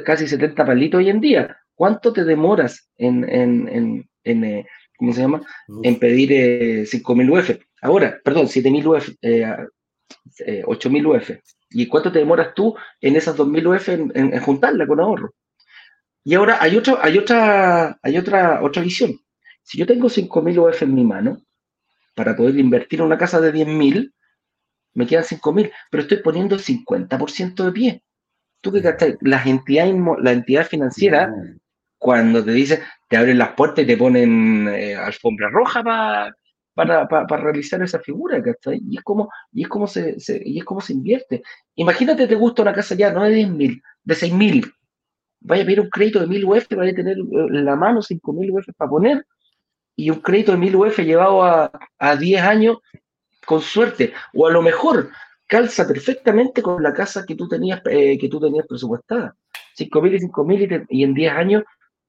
casi 70 palitos hoy en día. ¿Cuánto te demoras en, en, en, eh, ¿cómo se llama? En pedir 5.000 eh, UF. Ahora, perdón, 7.000 UF, eh, 8.000 UF. ¿Y cuánto te demoras tú en esas 2.000 UF en, juntarla con ahorro? Y ahora hay, otro, hay, otra, hay otra, otra visión. Si yo tengo 5.000 UF en mi mano, para poder invertir en una casa de 10.000, me quedan 5.000, pero estoy poniendo el 50% de pie. Tú que las entidades, la entidad financiera, cuando te dicen, te abren las puertas y te ponen eh, alfombra roja para, para, realizar esa figura, ¿cachai? Y es como, y es como se, y es como se invierte. Imagínate, te gusta una casa ya, no de 10.000, de 6.000. Vaya a pedir un crédito de 1.000 UF, vaya a tener en la mano 5.000 UF para poner, y un crédito de 1.000 UF llevado a, a 10 años con suerte, o a lo mejor calza perfectamente con la casa que tú tenías, eh, que tú tenías presupuestada. 5.000 y 5.000 y, y en 10 años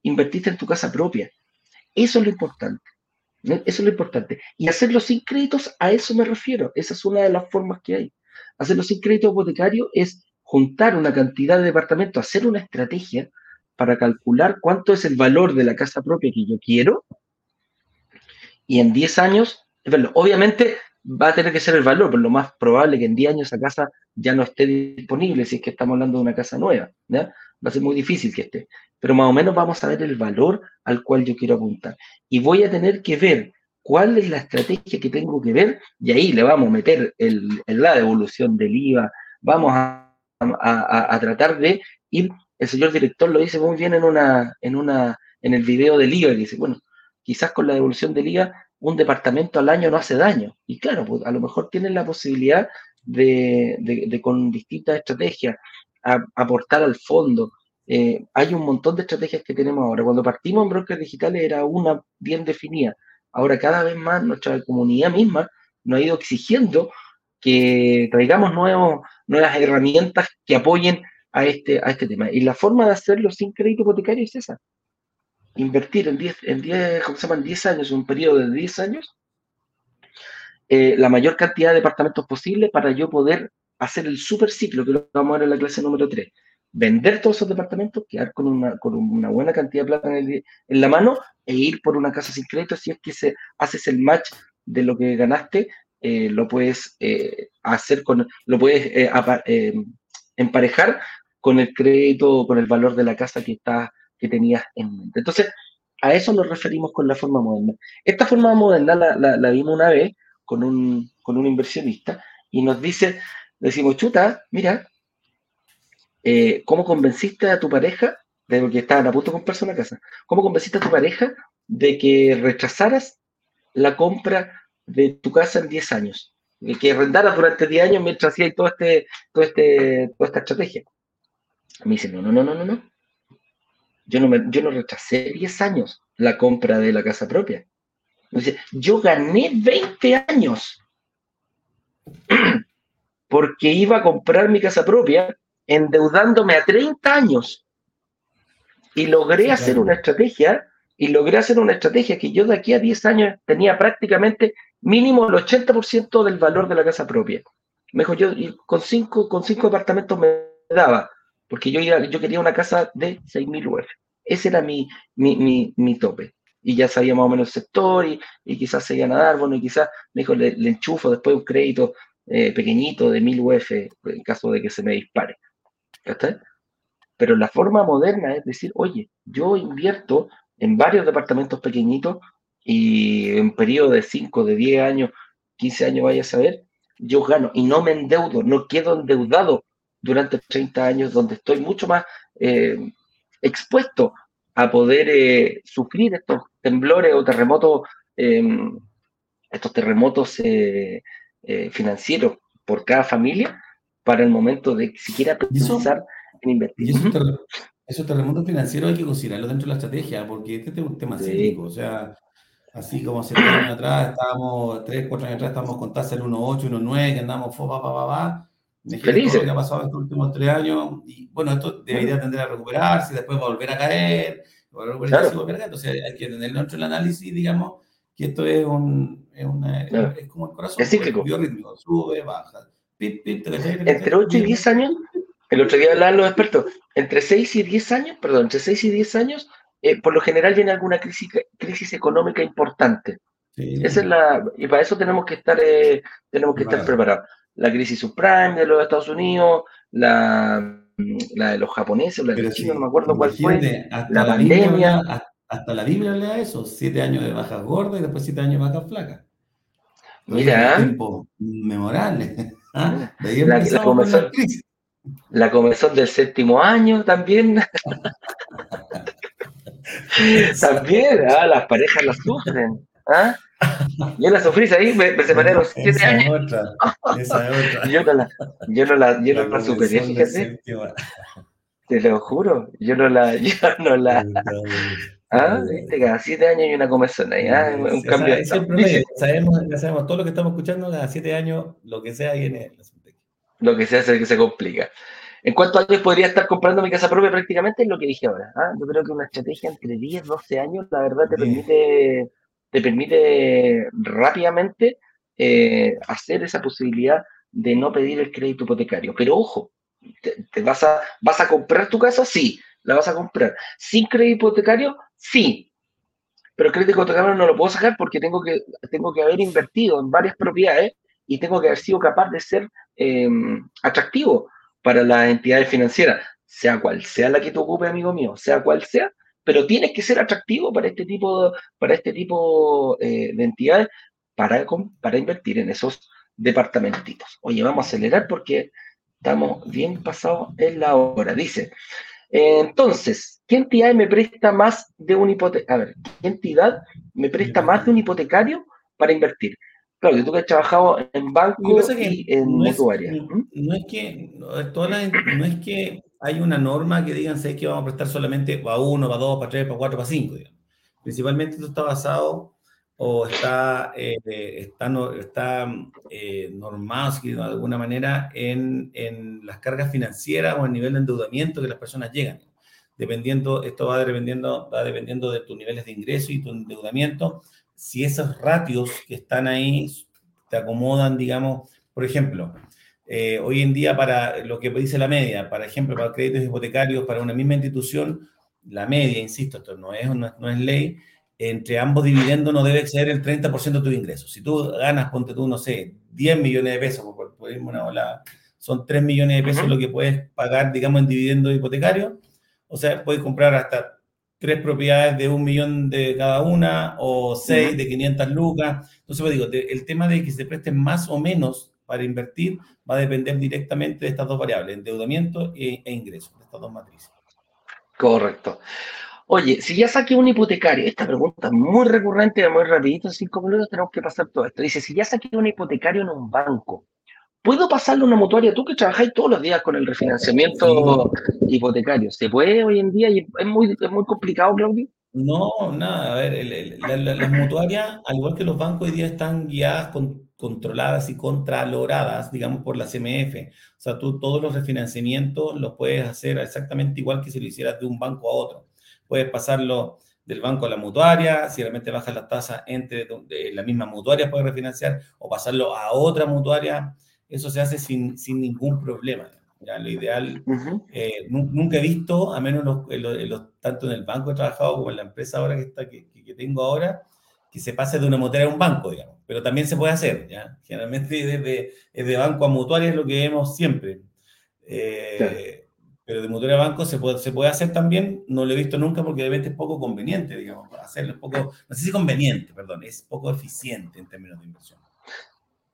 invertiste en tu casa propia. Eso es lo importante. Eso es lo importante. Y hacerlo sin créditos, a eso me refiero. Esa es una de las formas que hay. Hacerlo sin crédito hipotecario es juntar una cantidad de departamentos, hacer una estrategia para calcular cuánto es el valor de la casa propia que yo quiero. Y en 10 años, obviamente va a tener que ser el valor, pero lo más probable que en 10 años esa casa ya no esté disponible, si es que estamos hablando de una casa nueva, ¿ya? Va a ser muy difícil que esté, pero más o menos vamos a ver el valor al cual yo quiero apuntar. Y voy a tener que ver cuál es la estrategia que tengo que ver, y ahí le vamos a meter el, la devolución del IVA, vamos a, a, a, tratar de ir, el señor director lo dice muy bien en, una, en, una, en el video del IVA, dice, bueno, quizás con la devolución del IVA un departamento al año no hace daño. Y claro, pues a lo mejor tienen la posibilidad de, con distintas estrategias, aportar al fondo. Eh, hay un montón de estrategias que tenemos ahora. Cuando partimos en brokers digitales era una bien definida. Ahora cada vez más nuestra comunidad misma nos ha ido exigiendo que traigamos nuevos, nuevas herramientas que apoyen a este, a este tema. Y la forma de hacerlo sin crédito hipotecario es esa invertir en 10, en 10, ¿cómo se llaman? 10 años, un periodo de 10 años, eh, la mayor cantidad de departamentos posible para yo poder hacer el super ciclo, que lo vamos a ver en la clase número 3. Vender todos esos departamentos, quedar con una, con una buena cantidad de plata en, la mano e ir por una casa sin crédito. Si es que haces el match de lo que ganaste, eh, lo puedes eh, hacer con, lo puedes emparejar con el crédito, con el valor de la casa que está que tenías en mente. Entonces, a eso nos referimos con la forma moderna. Esta forma moderna la, vimos una vez con un, con un, inversionista y nos dice, decimos, chuta, mira, eh, ¿cómo convenciste a tu pareja, de que estaban a punto de comprarse una casa, cómo convenciste a tu pareja de que rechazaras la compra de tu casa en 10 años? que arrendaras durante 10 años mientras hacías todo este, todo este, toda esta estrategia. Me dice, no, no, no, no, no, no. Yo no, me, yo no rechacé 10 años la compra de la casa propia. yo gané 20 años porque iba a comprar mi casa propia endeudándome a 30 años. Y logré hacer una estrategia, y logré hacer una estrategia que yo de aquí a 10 años tenía prácticamente mínimo el 80% del valor de la casa propia. Mejor yo con cinco, con cinco departamentos me daba, porque yo, yo quería una casa de 6.000 UF Ese era mi, mi, mi, tope. Y ya sabía más o menos el sector y, y quizás se iban a dar, bueno, y quizás me dijo, le, enchufo después un crédito eh, pequeñito de 1000 UF en caso de que se me dispare. ¿Está? Pero la forma moderna es decir, oye, yo invierto en varios departamentos pequeñitos y en un periodo de 5, de 10 años, 15 años, vaya a saber, yo gano y no me endeudo, no quedo endeudado durante 30 años donde estoy mucho más eh, expuesto a poder eh, sufrir estos temblores o terremotos, em, estos terremotos eh, financieros por cada familia para el momento de siquiera pensar en invertir. esos, terremotos financieros hay que considerarlo dentro de la estrategia, porque este es un tema sí. o sea, así como hace años atrás, estábamos, tres, cuatro años atrás, estábamos con tasa del 1.8, 1.9, que andamos, fa, pa, pa, pa, Feliz. Lo que ha pasado estos últimos tres años, y bueno, esto debería tender a recuperarse, después va a volver a caer, volver a volver a caer. Entonces hay que tener dentro del análisis, digamos, que esto es, un, es, una, es como el corazón, es cíclico. biorritmo, sube, baja. Pip, pip, entre 8 y 10 años, el otro día hablaban los expertos, entre 6 y 10 años, perdón, entre 6 y 10 años, eh, por lo general viene alguna crisis, crisis económica importante. Sí. Esa es la, y para eso tenemos que estar, eh, tenemos que estar preparados la crisis subprime de los Estados Unidos, la, la de los japoneses, la de los chinos, no me acuerdo cuál fue, la, pandemia. hasta la Biblia habla de eso, siete años de bajas gordas y después siete años de bajas flacas. Mira. Tiempo memorable. ¿Ah? la, la, comenzón, la comenzón del séptimo año también. también, ¿ah? las parejas las sufren. ¿ah? Yo la sufrí ahí, me, me separé a los siete años. Otra, esa es otra. yo no la, yo no la, yo no la superé, fíjate. Te lo juro, yo no la, yo no la. ¿Ah? ¿Viste? Cada siete años hay una comezón ahí, ¿ah? un cambio. Siempre sabemos, sabemos, todo lo que estamos escuchando, cada siete años, lo que sea viene. Lo que sea es que se complica. ¿En cuántos años podría estar comprando mi casa propia? Prácticamente es lo que dije ahora. ¿ah? Yo creo que una estrategia entre 10, 12 años, la verdad, te permite te permite rápidamente eh, hacer esa posibilidad de no pedir el crédito hipotecario. Pero ojo, te, vas, a, ¿vas a comprar tu casa? Sí, la vas a comprar. ¿Sin crédito hipotecario? Sí. Pero el crédito hipotecario no lo puedo sacar porque tengo que, tengo que haber invertido en varias propiedades y tengo que haber sido capaz de ser em, atractivo para las entidades financieras, sea cual sea la que te ocupe, amigo mío, sea cual sea, pero tienes que ser atractivo para este tipo, para este tipo eh, de entidades para, para invertir en esos departamentitos. Oye, vamos a acelerar porque estamos bien pasados en la hora. Dice, entonces, ¿qué entidad me presta más de un hipotecario? A ver, ¿qué entidad me presta más de un hipotecario para invertir? Claro, tú que has trabajado en banco y en mutuaria. ¿Mm? No, es que, no es que hay una norma que digan, sé que vamos a prestar solamente para uno, para dos, para tres, para cuatro, para cinco. Principalmente esto está basado o está, eh, está, está eh, normado, de alguna manera, en, en, las cargas financieras o el nivel de endeudamiento que las personas llegan. Dependiendo, esto va dependiendo, va dependiendo de tus niveles de ingreso y tu endeudamiento. Si esos ratios que están ahí te acomodan, digamos, por ejemplo, eh, hoy en día, para lo que dice la media, por ejemplo, para créditos hipotecarios, para una misma institución, la media, insisto, esto no es, no, es ley, entre ambos dividendos no debe exceder el 30% de tu ingreso. Si tú ganas, ponte tú, no sé, 10 millones de pesos, por, por una ola, son 3 millones de pesos lo que puedes pagar, digamos, en dividendos hipotecarios. O sea, puedes comprar hasta tres propiedades de un millón de cada una o seis de 500 lucas. Entonces, pues digo, el tema de que se presten más o menos para invertir va a depender directamente de estas dos variables, endeudamiento e, e ingreso, de estas dos matrices. Correcto. Oye, si ya saqué un hipotecario, esta pregunta es muy recurrente, muy rapidito, en cinco minutos tenemos que pasar todo esto. Dice, si ya saqué un hipotecario en un banco, ¿puedo pasarle una mutuaria? Tú que trabajáis todos los días con el refinanciamiento hipotecario, ¿se puede hoy en día? ¿Es muy, es muy complicado, Claudio? No, nada, a ver, las mutuarias, al igual que los bancos hoy día están guiadas con controladas y contraloradas, digamos, por la CMF. O sea, tú todos los refinanciamientos los puedes hacer exactamente igual que si lo hicieras de un banco a otro. Puedes pasarlo del banco a la mutuaria, si realmente bajas la tasa entre la misma mutuaria puedes refinanciar o pasarlo a otra mutuaria, eso se hace sin, sin ningún problema. ¿ya? Lo ideal, eh, nunca he visto, a menos los, tanto en el banco he trabajado como en la empresa ahora que, está, que, que tengo ahora, que se pase de una mutuaria a un banco, digamos. Pero también se puede hacer, ¿ya? Generalmente desde, de banco a mutuaria es lo que vemos siempre. Eh, pero de mutuaria a banco se puede, se puede hacer también, no lo he visto nunca porque de repente es poco conveniente, digamos, hacerlo es poco, no sé si conveniente, perdón, es poco eficiente en términos de inversión.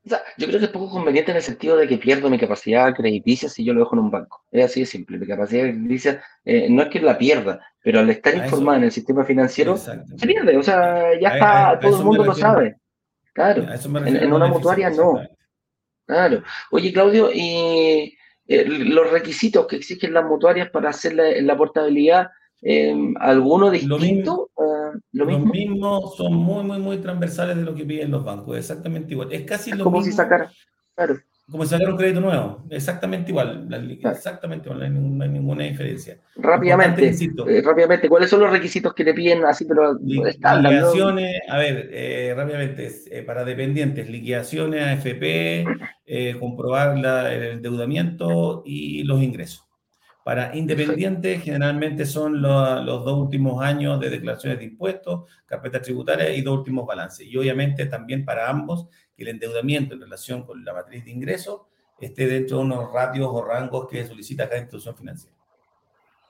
yo creo que es poco conveniente en el sentido de que pierdo mi capacidad crediticia si yo lo dejo en un banco. Es así de simple. Mi capacidad crediticia eh, no es que la pierda, pero al estar informada en el sistema financiero, se pierde. O sea, ya está, todo el mundo lo sabe. Claro. En, una mutuaria no. Claro. Oye, Claudio, y eh, los requisitos que exigen las mutuarias para hacer la, portabilidad, eh, ¿alguno distinto? Ah, ¿Lo mismo? Los mismos son muy, muy, muy transversales de lo que piden los bancos, exactamente igual. Es casi lo como mismo. si sacara, claro. Como sacar un crédito nuevo, exactamente igual, exactamente igual, no hay, ninguna, diferencia. Rápidamente, eh, rápidamente, ¿cuáles son los requisitos que le piden así, pero Liquidaciones, a ver, eh, rápidamente, eh, para dependientes, liquidaciones, AFP, comprobar el endeudamiento y los ingresos. Para independientes, generalmente son los dos últimos años de declaraciones de impuestos, carpetas tributarias y dos últimos balances. Y obviamente también para ambos, que el endeudamiento en relación con la matriz de ingresos esté dentro de unos ratios o rangos que solicita cada institución financiera.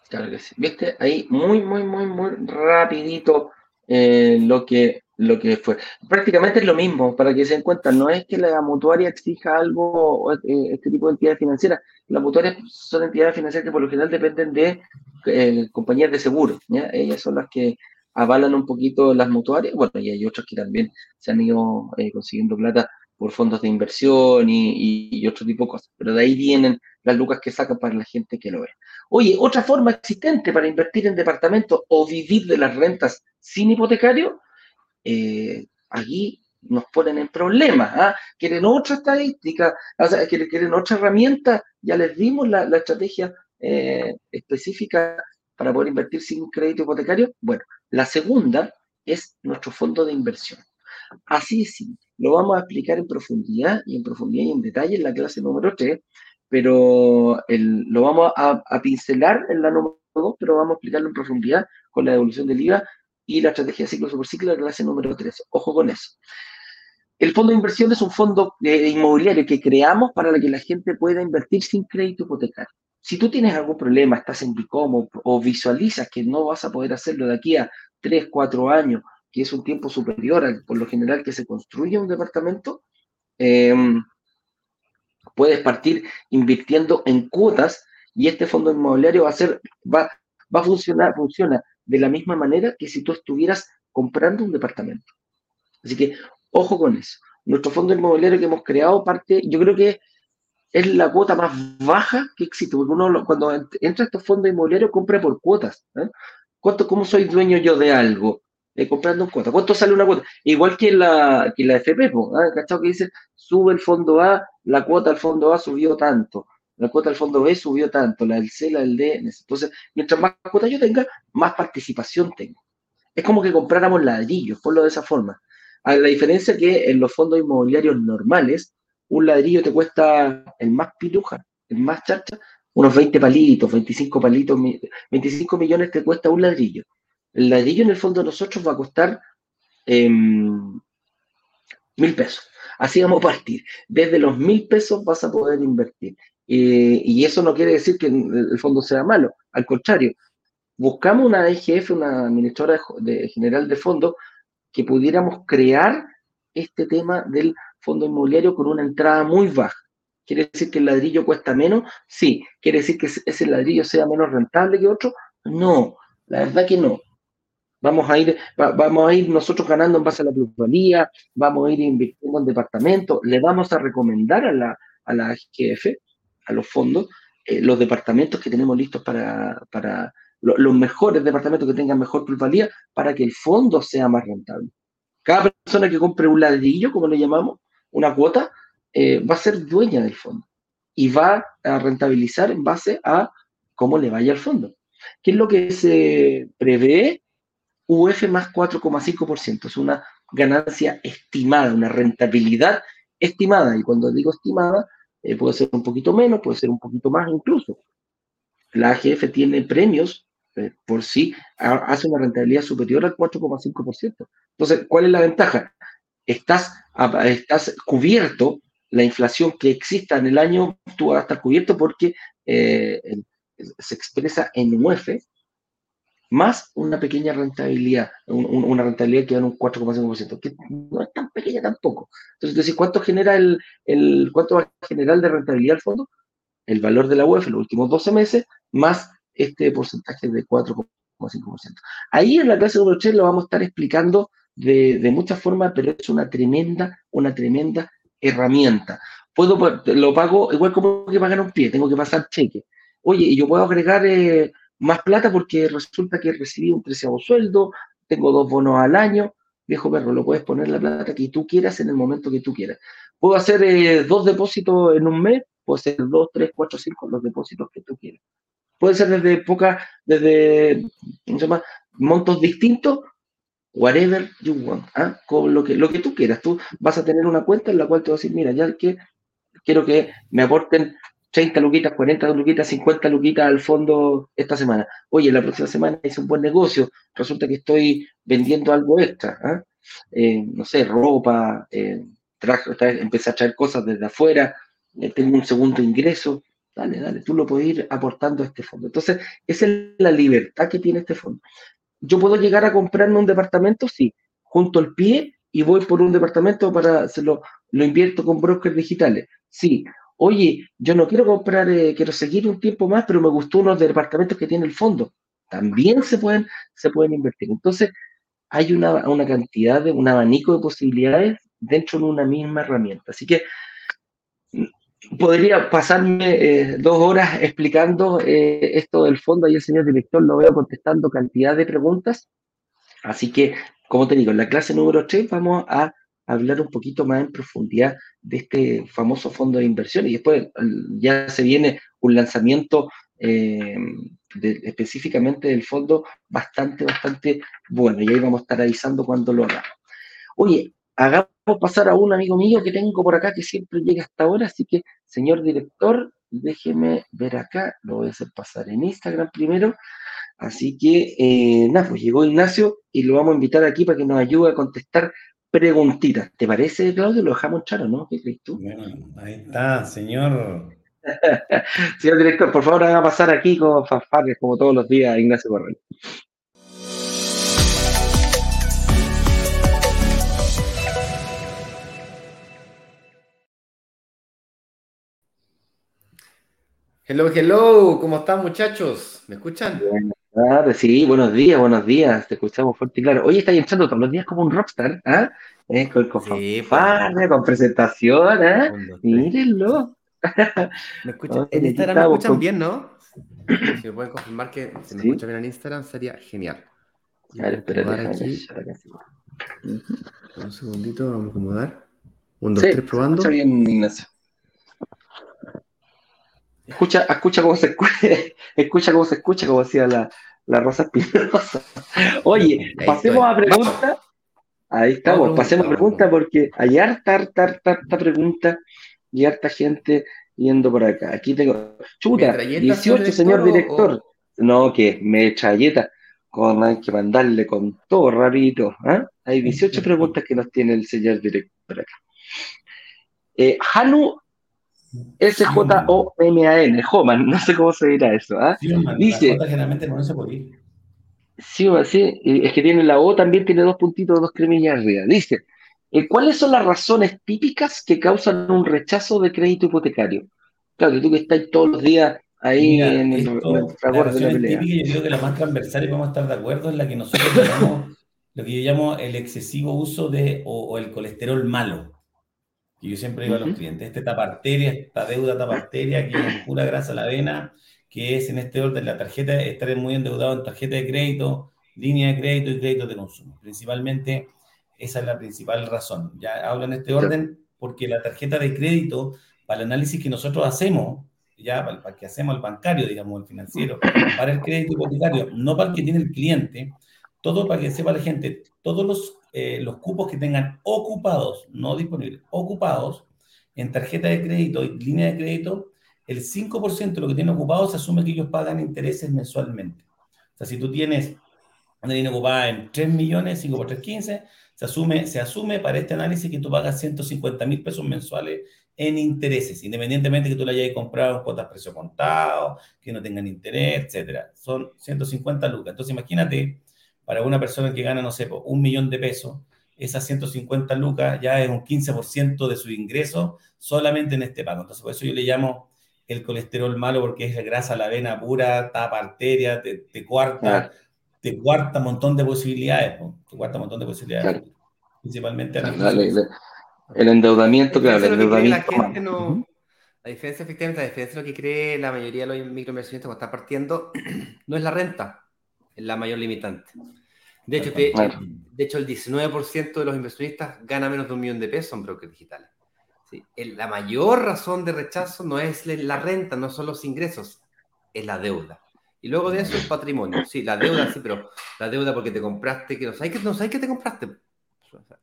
Claro que sí. Viste, ahí muy, muy, muy, muy rapidito eh, lo que lo que fue. Prácticamente es lo mismo, para que se den cuenta, no es que la mutuaria exija algo, eh, este tipo de entidades financieras, las mutuarias son entidades financieras que por lo general dependen de eh, compañías de seguro, ¿ya? ellas son las que avalan un poquito las mutuarias, bueno, y hay otros que también se han ido eh, consiguiendo plata por fondos de inversión y, otro tipo de cosas, pero de ahí vienen las lucas que sacan para la gente que lo ve. Oye, otra forma existente para invertir en departamentos o vivir de las rentas sin hipotecario eh, aquí nos ponen en problemas. ¿ah? Quieren otra estadística, quieren, otra herramienta. Ya les dimos la, estrategia eh, específica para poder invertir sin crédito hipotecario. Bueno, la segunda es nuestro fondo de inversión. Así es Lo vamos a explicar en profundidad y en profundidad y en detalle en la clase número 3, pero lo vamos a, pincelar en la número 2, pero vamos a explicarlo en profundidad con la devolución del IVA y la estrategia ciclo super ciclo de clase número 3. Ojo con eso. El fondo de inversión es un fondo eh, inmobiliario que creamos para que la gente pueda invertir sin crédito hipotecario. Si tú tienes algún problema, estás en Bicom o, visualizas que no vas a poder hacerlo de aquí a 3, 4 años, que es un tiempo superior al, por lo general, que se construye un departamento, em, puedes partir invirtiendo en cuotas y este fondo inmobiliario va a ser, va, va a funcionar, funciona de la misma manera que si tú estuvieras comprando un departamento. Así que, ojo con eso. Nuestro fondo inmobiliario que hemos creado parte, yo creo que es la cuota más baja que existe, porque uno cuando entra a estos fondos inmobiliarios compra por cuotas. ¿eh? ¿Cuánto, ¿Cómo soy dueño yo de algo? Eh, comprando en cuota. ¿Cuánto sale una cuota? Igual que la, que la FP, ¿eh? ¿cachado? Que dice, sube el fondo A, la cuota del fondo A subió tanto la cuota del fondo B subió tanto, la del C, la del D. Entonces, mientras más cuotas yo tenga, más participación tengo. Es como que compráramos ladrillos, ponlo de esa forma. A la diferencia que en los fondos inmobiliarios normales, un ladrillo te cuesta el más piluja, el más charcha, unos 20 palitos, 25 palitos, 25 millones te cuesta un ladrillo. El ladrillo en el fondo de nosotros va a costar em, mil pesos. Así vamos a partir. Desde los mil pesos vas a poder invertir. Eh, y eso no quiere decir que el fondo sea malo, al contrario, buscamos una EGF, una administradora general de fondo, que pudiéramos crear este tema del fondo inmobiliario con una entrada muy baja. ¿Quiere decir que el ladrillo cuesta menos? Sí. ¿Quiere decir que ese ladrillo sea menos rentable que otro? No, la verdad que no. Vamos a ir, vamos a ir nosotros ganando en base a la plusvalía, vamos a ir invirtiendo en departamentos, le vamos a recomendar a la, a la EGF a los fondos eh, los departamentos que tenemos listos para, para los mejores departamentos que tengan mejor plusvalía para que el fondo sea más rentable. Cada persona que compre un ladrillo, como le llamamos, una cuota, eh, va a ser dueña del fondo y va a rentabilizar en base a cómo le vaya al fondo. ¿Qué es lo que se prevé? UF más 4,5%. Es una ganancia estimada, una rentabilidad estimada. Y cuando digo estimada, eh, puede ser un poquito menos, puede ser un poquito más incluso. La AGF tiene premios eh, por sí, hace una rentabilidad superior al 4,5%. Entonces, ¿cuál es la ventaja? Estás, estás cubierto, la inflación que exista en el año, tú vas a estar cubierto porque eh, se expresa en UEF, más una pequeña rentabilidad, una rentabilidad que da un 4,5%, que no es tan pequeña tampoco. Entonces, ¿cuánto genera el, el, cuánto va a generar de rentabilidad el fondo? El valor de la UEF en los últimos 12 meses, más este porcentaje de 4,5%. Ahí en la clase número 3 lo vamos a estar explicando de, de muchas formas, pero es una tremenda, una tremenda herramienta. Puedo, lo pago igual como que pagar un pie, tengo que pasar cheque. Oye, y yo puedo agregar eh, más plata porque resulta que recibí un treceavo sueldo, tengo dos bonos al año, viejo perro, lo puedes poner la plata que tú quieras en el momento que tú quieras. Puedo hacer eh, dos depósitos en un mes, puedo hacer dos, tres, cuatro, cinco, los depósitos que tú quieras. Puede ser desde pocas, desde, ¿cómo se? Montos distintos, whatever you want, ¿ah? con lo que, lo que tú quieras. Tú vas a tener una cuenta en la cual te vas a decir, mira, ya que quiero que me aporten 30 luquitas, 40 luquitas, 50 luquitas al fondo esta semana. Oye, la próxima semana hice un buen negocio, resulta que estoy vendiendo algo extra, ¿ah? eh, no sé, ropa, eh, empecé a traer cosas desde afuera, eh, tengo un segundo ingreso, dale, dale, tú lo puedes ir aportando a este fondo. Entonces, esa es la libertad que tiene este fondo. ¿Yo puedo llegar a comprarme un departamento? Sí, junto al pie y voy por un departamento para hacerlo, lo invierto con brokers digitales. Sí, Oye, yo no quiero comprar, eh, quiero seguir un tiempo más, pero me gustó unos departamentos que tiene el fondo. También se pueden, se pueden invertir. Entonces, hay una, una cantidad de, un abanico de posibilidades dentro de una misma herramienta. Así que podría pasarme eh, dos horas explicando eh, esto del fondo y el señor director lo veo contestando cantidad de preguntas. Así que, como te digo, en la clase número 3 vamos a hablar un poquito más en profundidad de este famoso fondo de inversión y después ya se viene un lanzamiento eh, específicamente del fondo bastante, bastante bueno y ahí vamos a estar avisando cuando lo hagamos. Oye, hagamos pasar a un amigo mío que tengo por acá que siempre llega hasta ahora, así que señor director, déjeme ver acá, lo voy a hacer pasar en Instagram primero. Así que, eh, nada, pues llegó Ignacio y lo vamos a invitar aquí para que nos ayude a contestar preguntita. ¿Te parece, Claudio? ¿Lo dejamos echar o no? ¿Qué crees tú? Bueno, ahí está, señor. señor director, por favor, haga pasar aquí con fanfarres, como todos los días, Ignacio Corral. Hello, hello, ¿cómo están muchachos? ¿Me escuchan? sí, buenos días, buenos días, te escuchamos fuerte y claro. Hoy estáis entrando todos los días como un rockstar, ¿ah? ¿eh? Con, con, sí, pues. con presentación, ¿eh? Mírenlo. ¿Me escuchan? en Instagram me escuchan bien, ¿no? Si me pueden confirmar que se me escucha bien en Instagram, sería genial. A ver, espérate, aquí. Un segundito, vamos a acomodar. Un, dos, tres, probando. Escucha bien, Ignacio. Escucha, escucha cómo se escucha, escucha cómo se escucha, como decía la, la Rosa Espinosa. Oye, pasemos a preguntas. Ahí estamos, pasemos a preguntas porque hay harta, harta, harta, harta pregunta y harta gente yendo por acá. Aquí tengo, chuta, 18, señor director. No, que me trayeta. Con, hay que mandarle con todo rapidito. ¿ah? Hay 18 preguntas que nos tiene el señor director acá. Eh, Hanu S-J-O-M-A-N, Homan, no sé cómo se dirá eso. ¿ah? Dice. generalmente no se puede Sí, sí, es que tiene la O, también tiene dos puntitos, dos cremillas arriba. Dice, eh, ¿cuáles son las razones típicas que causan un rechazo de crédito hipotecario? Claro, tú que estás todos los días ahí en el, fragor de la pelea. Típica, yo creo que la más transversal y vamos a estar de acuerdo es la que nosotros llamamos, lo que yo llamo el excesivo uso de, o el colesterol malo. Y yo siempre digo a los clientes, este taparteria, esta deuda taparteria que es pura grasa a la vena, que es en este orden la tarjeta, estar muy endeudado en tarjeta de crédito, línea de crédito y crédito de consumo. Principalmente, esa es la principal razón. Ya hablo en este orden porque la tarjeta de crédito, para el análisis que nosotros hacemos, ya para, para que hacemos el bancario, digamos, el financiero, para el crédito hipotecario, no para el que tiene el cliente, todo para que sepa la gente, todos los, eh, los cupos que tengan ocupados, no disponibles, ocupados, en tarjeta de crédito y línea de crédito, el 5% de lo que tienen ocupado se asume que ellos pagan intereses mensualmente. O sea, si tú tienes una línea ocupada en 3 millones, 5 por 3, 15, se asume, se asume para este análisis que tú pagas 150 mil pesos mensuales en intereses, independientemente que tú la hayas comprado en cuotas precio contado, que no tengan interés, etcétera. Son 150 lucas. Entonces, imagínate, para una persona que gana, no sé, un millón de pesos, esas 150 lucas ya es un 15% de su ingreso solamente en este pago. Entonces, por eso yo le llamo el colesterol malo porque es grasa la vena pura, tapa arteria, te, te cuarta, te cuarta un montón de posibilidades, te cuarta un montón de posibilidades. Principalmente el endeudamiento, claro, el endeudamiento. La, gente no, la diferencia, efectivamente, la diferencia de lo que cree la mayoría de los microinversionistas cuando están partiendo no es la renta, es la mayor limitante. De hecho, de hecho el 19% de los inversionistas gana menos de un millón de pesos en brokers digitales. ¿Sí? La mayor razón de rechazo no es la renta, no son los ingresos, es la deuda. Y luego de eso el patrimonio. Sí, la deuda, sí, pero la deuda porque te compraste, que no sabes que, no sabes que te compraste.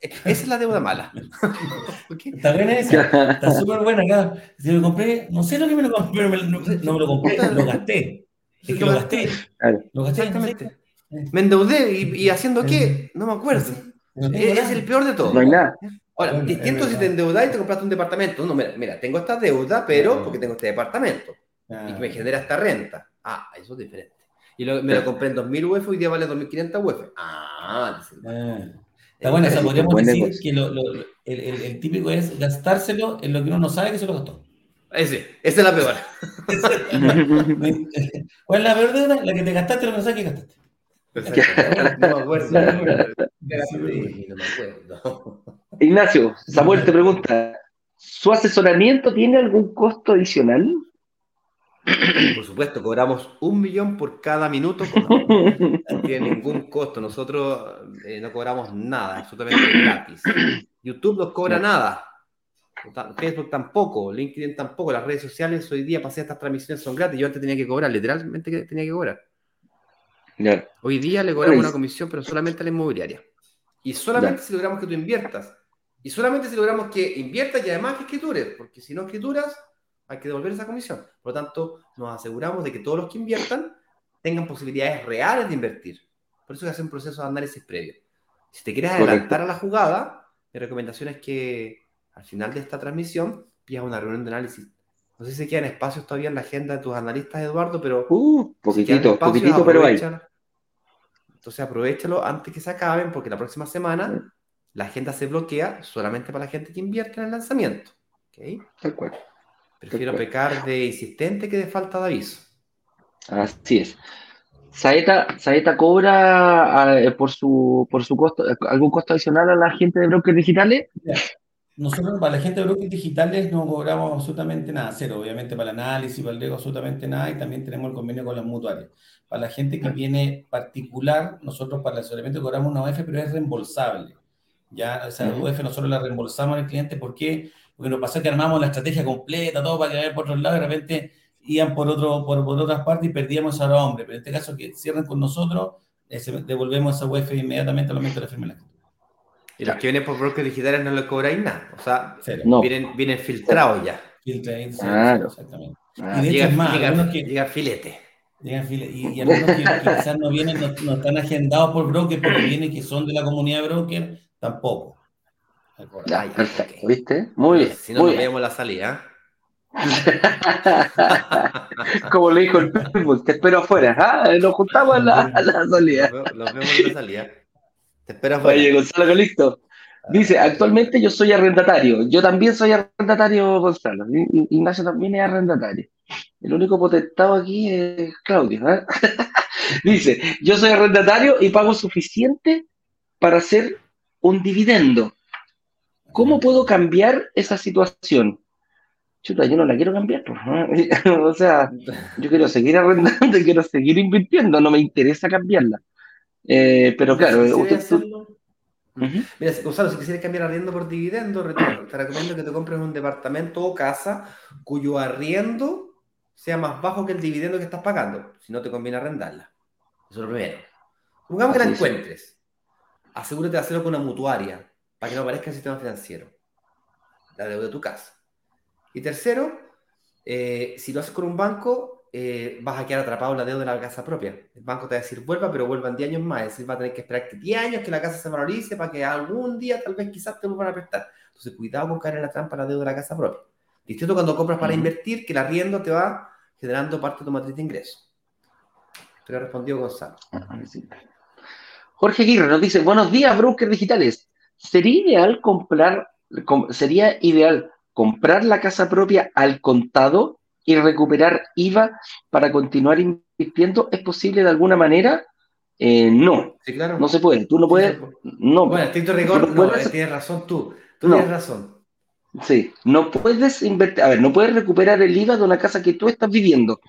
Esa es la deuda mala. Está buena esa. Está súper buena acá. Si me compré, no sé lo que me lo compré, pero no, me lo compré, lo gasté. Es que lo gasté. Lo gasté. Exactamente. Me endeudé y, haciendo qué, no me acuerdo. es, el peor de todo. No hay nada. Ahora, distinto si te endeudas y te compraste un departamento. No, mira, tengo esta deuda, pero porque tengo este departamento y que me genera esta renta. Ah, eso es diferente. Y me lo compré en 2.000 UF y hoy día vale 2.500 UF. Ah, Está bueno, o sea, podríamos decir que lo, lo, el, el, el, típico es gastárselo en lo que uno no sabe que se lo gastó. Ese, esa es la peor. ¿Cuál es la peor deuda? La que te gastaste lo que no sabes que gastaste. No me acuerdo. No me acuerdo. Ignacio, Samuel te pregunta, ¿su asesoramiento tiene algún costo adicional? Por supuesto, cobramos un millón por cada minuto. No, tiene ningún costo. Nosotros eh, no cobramos nada, absolutamente gratis. YouTube no cobra nada. Facebook tampoco, LinkedIn tampoco. Las redes sociales hoy día, pasé estas transmisiones son gratis. Yo antes tenía que cobrar, literalmente tenía que cobrar. Hoy día le cobramos una comisión, pero solamente a la inmobiliaria. Y solamente si logramos que tú inviertas. Y solamente si logramos que inviertas y además que escritures. Porque si no escrituras, hay que devolver esa comisión. Por lo tanto, nos aseguramos de que todos los que inviertan tengan posibilidades reales de invertir. Por eso se hace un proceso de análisis previo. Si te quieres adelantar a la jugada, mi recomendación es que al final de esta transmisión pidas una reunión de análisis. No sé si quedan espacios todavía en la agenda de tus analistas, Eduardo, pero... Uh, poquitito, poquitito, pero hay. Entonces aprovechalo antes que se acaben, porque la próxima semana la agenda se bloquea solamente para la gente que invierte en el lanzamiento. ¿Okay? Tal cual. Prefiero pecar de insistente que de falta de aviso. Así es. Saeta, Saeta cobra ah, por su por su costo algún costo adicional a la gente de brokers digitales. Nosotros para la gente de brokers digitales no cobramos absolutamente nada, cero, obviamente para el análisis, para el riesgo absolutamente nada y también tenemos el convenio con las mutuarias. Para la gente que viene particular, nosotros para el asesoramiento cobramos una UF, pero es reembolsable. Ya, o sea, la UF nosotros la reembolsamos al cliente, ¿por qué? porque nos pasó que armamos la estrategia completa, todo para que por otro lado, de repente iban por, otro, por, por otras partes y perdíamos a los hombres. Pero en este caso, que cierren con nosotros, eh, devolvemos esa UEF inmediatamente al momento de la firma de la Y los que vienen por brokers digitales no les cobráis nada. O sea, vienen, vienen filtrados ya. Filtrados, claro. exactamente. Ah, y de hecho es más, llega, que, llega filete. Llega filete. Y, y algunos que, quizás no vienen, no, no, están agendados por brokers, pero vienen que son de la comunidad de brokers, tampoco. Ya, perfecto, ¿viste? Muy bien. Si no, nos vemos la salida. Como le dijo el Pitbull, te espero afuera. ¿ah? Nos juntamos a la, salida. Los vemos en la salida. Te. Oye, Gonzalo listo. Dice, actualmente yo soy arrendatario. Yo también soy arrendatario, Gonzalo. Ignacio también es arrendatario. El único potentado aquí es Claudio. ¿eh? Dice, yo soy arrendatario y pago suficiente para hacer un dividendo. ¿Cómo puedo cambiar esa situación? Chuta, yo no la quiero cambiar, pues, o sea, yo quiero seguir arrendando y quiero seguir invirtiendo, no me interesa cambiarla. Eh, pero claro, Mira, Gonzalo, si quisieras cambiar arriendo por dividendo, te recomiendo que te compres un departamento o casa cuyo arriendo sea más bajo que el dividendo que estás pagando. Si no, te conviene arrendarla. Eso es lo primero. Supongamos que la encuentres. Asegúrate de hacerlo con una mutuaria para que no aparezca el sistema financiero, la deuda de tu casa. Y tercero, eh, si lo haces con un banco, eh, vas a quedar atrapado en la deuda de la casa propia. El banco te va a decir, vuelva, pero vuelvan 10 años más. Es decir, va a tener que esperar que 10 años que la casa se valorice para que algún día, tal vez quizás te vuelvan a prestar. Entonces, cuidado con caer en la trampa de la deuda de la casa propia. Distinto cuando compras para invertir, que el arriendo te va generando parte de tu matriz de ingresos. Te lo respondió Gonzalo. Jorge Aguirre nos dice, buenos días, brokers digitales. ¿Sería ideal comprar, sería ideal comprar la casa propia al contado y recuperar IVA para continuar invirtiendo? ¿Es posible de alguna manera? Eh, no, sí, claro. no se puede. Tú no puedes. No, bueno, estricto rigor, no, puedes, tienes razón tú. Tú tienes razón. Sí, no puedes invertir, a ver, no puedes recuperar el IVA de una casa que tú estás viviendo.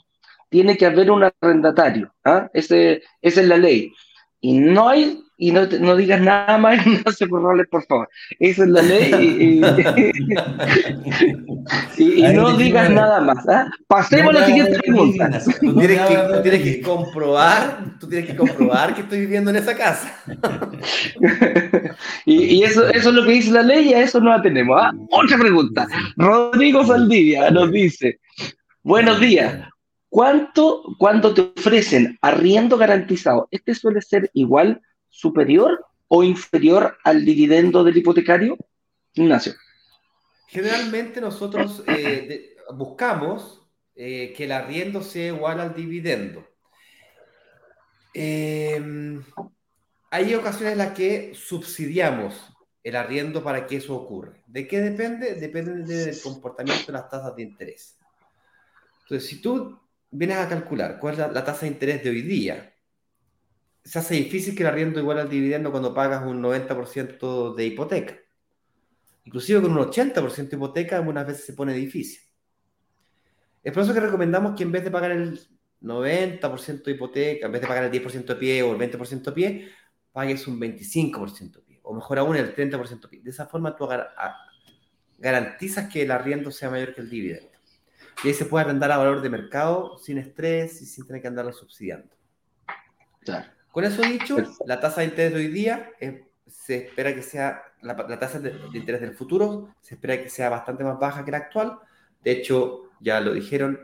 Tiene que haber un arrendatario. ¿ah? Ese, esa es la ley. Y no hay y no, no digas nada más, no se Corrales, por favor. Esa es la ley. Y, y, no digas nada más. ¿ah? Pasemos a la siguiente pregunta. Tú tienes, que, tú tienes que comprobar, tú tienes que comprobar que estoy viviendo en esa casa. y, y eso, eso es lo que dice la ley y a eso no la tenemos. ¿ah? Otra pregunta. Rodrigo Saldivia nos dice, buenos días. ¿Cuánto cuando te ofrecen arriendo garantizado? ¿Este suele ser igual superior o inferior al dividendo del hipotecario? Ignacio. Generalmente nosotros eh, buscamos eh, que el arriendo sea igual al dividendo. Em, hay ocasiones en las que subsidiamos el arriendo para que eso ocurra. ¿De qué depende? Depende del comportamiento de las tasas de interés. Entonces, si tú vienes a calcular cuál es la tasa de interés de hoy día se hace difícil que el arriendo igual al dividendo cuando pagas un 90% de hipoteca. Inclusive con un 80% de hipoteca algunas veces se pone difícil. Es por eso que recomendamos que en vez de pagar el 90% de hipoteca, en vez de pagar el 10% de pie o el 20% de pie, pagues un 25% de pie, o mejor aún el 30% de pie. De esa forma tú garantizas que el arriendo sea mayor que el dividendo. Y ahí se puede arrendar a valor de mercado sin estrés y sin tener que andarlo subsidiando. Claro. Con eso dicho, la tasa de interés de hoy día se espera que sea, la, tasa de, interés del futuro se espera que sea bastante más baja que la actual. De hecho, ya lo dijeron,